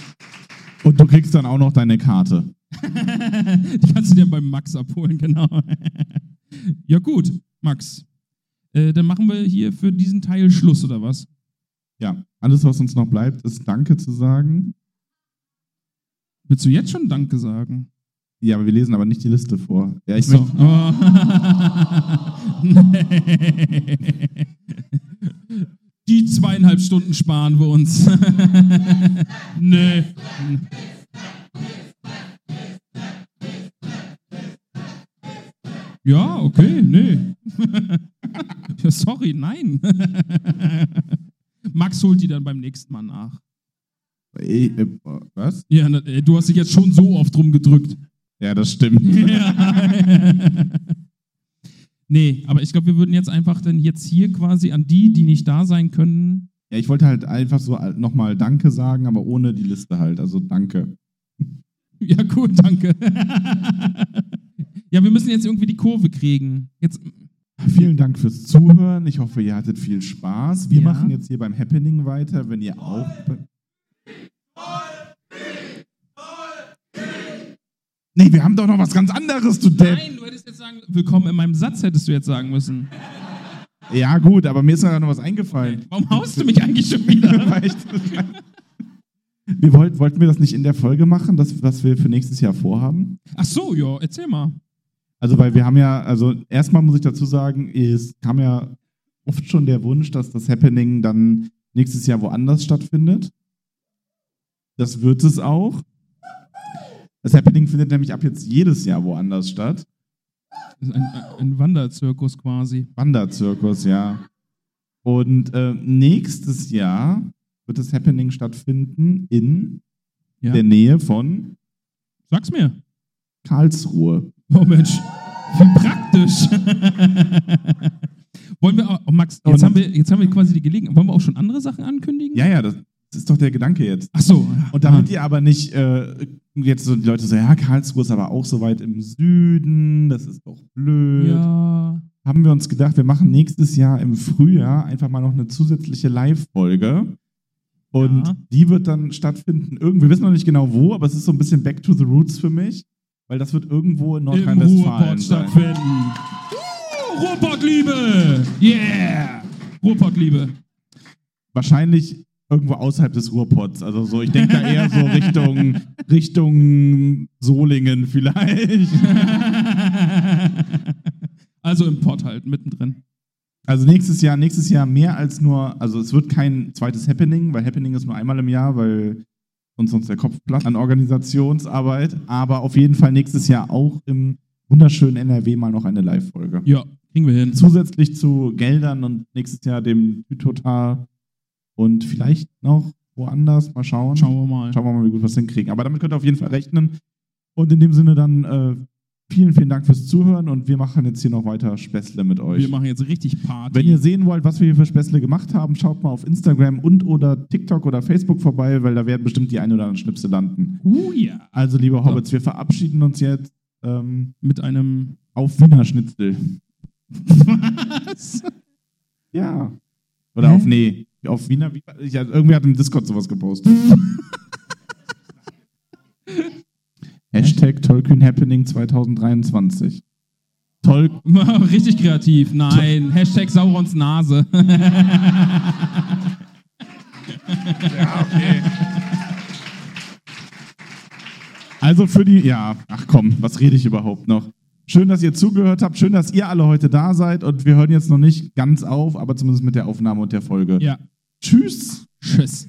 Und du kriegst dann auch noch deine Karte. Die kannst du dir beim Max abholen, genau. ja, gut, Max. Äh, dann machen wir hier für diesen Teil Schluss, oder was? Ja, alles, was uns noch bleibt, ist Danke zu sagen. Willst du jetzt schon Danke sagen? Ja, aber wir lesen aber nicht die Liste vor. Ja, ich so. möchte, Oh. Nee. Die zweieinhalb Stunden sparen wir uns. nee. Ja, okay, nee. Ja, Sorry, nein. Max holt die dann beim nächsten Mal nach. äh, äh, was? Ja, ey, du hast dich jetzt schon so oft rumgedrückt. Ja, das stimmt. Ja. Nee, aber ich glaube, wir würden jetzt einfach dann jetzt hier quasi an die, die nicht da sein können. Ja, ich wollte halt einfach so nochmal Danke sagen, aber ohne die Liste halt. Also Danke. Ja, cool, danke. ja, wir müssen jetzt irgendwie die Kurve kriegen. Jetzt, Vielen Dank fürs Zuhören. Ich hoffe, ihr hattet viel Spaß. Wir Ja. machen jetzt hier beim Happening weiter. Wenn ihr auch. Nee, wir haben doch noch was ganz anderes, du Depp. nein, du hättest jetzt sagen, willkommen in meinem Satz hättest du jetzt sagen müssen. Ja, gut, aber mir ist ja noch was eingefallen. Warum haust du mich eigentlich schon wieder? Wir wollten, wollten wir das nicht in der Folge machen, das, was wir für nächstes Jahr vorhaben? Ach so, ja, erzähl mal. Also, weil wir haben ja, also erstmal muss ich dazu sagen, es kam ja oft schon der Wunsch, dass das Happening dann nächstes Jahr woanders stattfindet. Das wird es auch. Das Happening findet nämlich ab jetzt jedes Jahr woanders statt. Ein, ein Wanderzirkus quasi. Wanderzirkus, ja. Und äh, nächstes Jahr wird das Happening stattfinden in Ja. der Nähe von Sag's mir. Karlsruhe. Oh Mensch, wie praktisch. Wollen wir, auch- oh Max, jetzt haben, wir, jetzt haben wir quasi die Gelegenheit. Wollen wir auch schon andere Sachen ankündigen? Ja, ja, das Das ist doch der Gedanke jetzt. Ach so. Und damit ihr aber nicht äh, jetzt so die Leute so, ja, Karlsruhe ist aber auch so weit im Süden, das ist doch blöd. Ja. Haben wir uns gedacht, wir machen nächstes Jahr im Frühjahr einfach mal noch eine zusätzliche Live-Folge. Und Ja. die wird dann stattfinden. Irgendwie, wir wissen noch nicht genau wo, aber es ist so ein bisschen Back to the Roots für mich, weil das wird irgendwo in Nordrhein-Westfalen stattfinden. Uh, Ruhrpottliebe! Yeah! Ruhrpottliebe. Wahrscheinlich irgendwo außerhalb des Ruhrpots. Also so, ich denke da eher so Richtung, Richtung Solingen vielleicht. also im Pott halt, mittendrin. Also nächstes Jahr, nächstes Jahr mehr als nur, also es wird kein zweites Happening, weil Happening ist nur einmal im Jahr, weil uns sonst der Kopf platt an Organisationsarbeit. Aber auf jeden Fall nächstes Jahr auch im wunderschönen NRW mal noch eine Live-Folge. Ja, kriegen wir hin. Zusätzlich zu Geldern und nächstes Jahr dem Total und vielleicht noch woanders. Mal schauen. Schauen wir mal. Schauen wir mal, wie gut wir es hinkriegen. Aber damit könnt ihr auf jeden Fall rechnen. Und in dem Sinne dann äh, vielen, vielen Dank fürs Zuhören und wir machen jetzt hier noch weiter Späßle mit euch. Wir machen jetzt richtig Party. Wenn ihr sehen wollt, was wir hier für Späßle gemacht haben, schaut mal auf Instagram und oder TikTok oder Facebook vorbei, weil da werden bestimmt die ein oder anderen Schnipsel landen. uh, ja. Also, liebe Hobbits, wir verabschieden uns jetzt ähm, Mit einem. auf Wiener Schnitzel. Was? Ja. Oder Hä? auf, nee, auf Wiener, ja, irgendwer hat im Discord sowas gepostet. Hashtag Tolkien Happening 2023. Tol richtig kreativ. Nein. Hashtag Saurons Nase. Ja, okay. Also für die, ja, ach komm, was rede ich überhaupt noch? Schön, dass ihr zugehört habt, schön, dass ihr alle heute da seid und wir hören jetzt noch nicht ganz auf, aber zumindest mit der Aufnahme und der Folge. ja. Tschüss. Tschüss.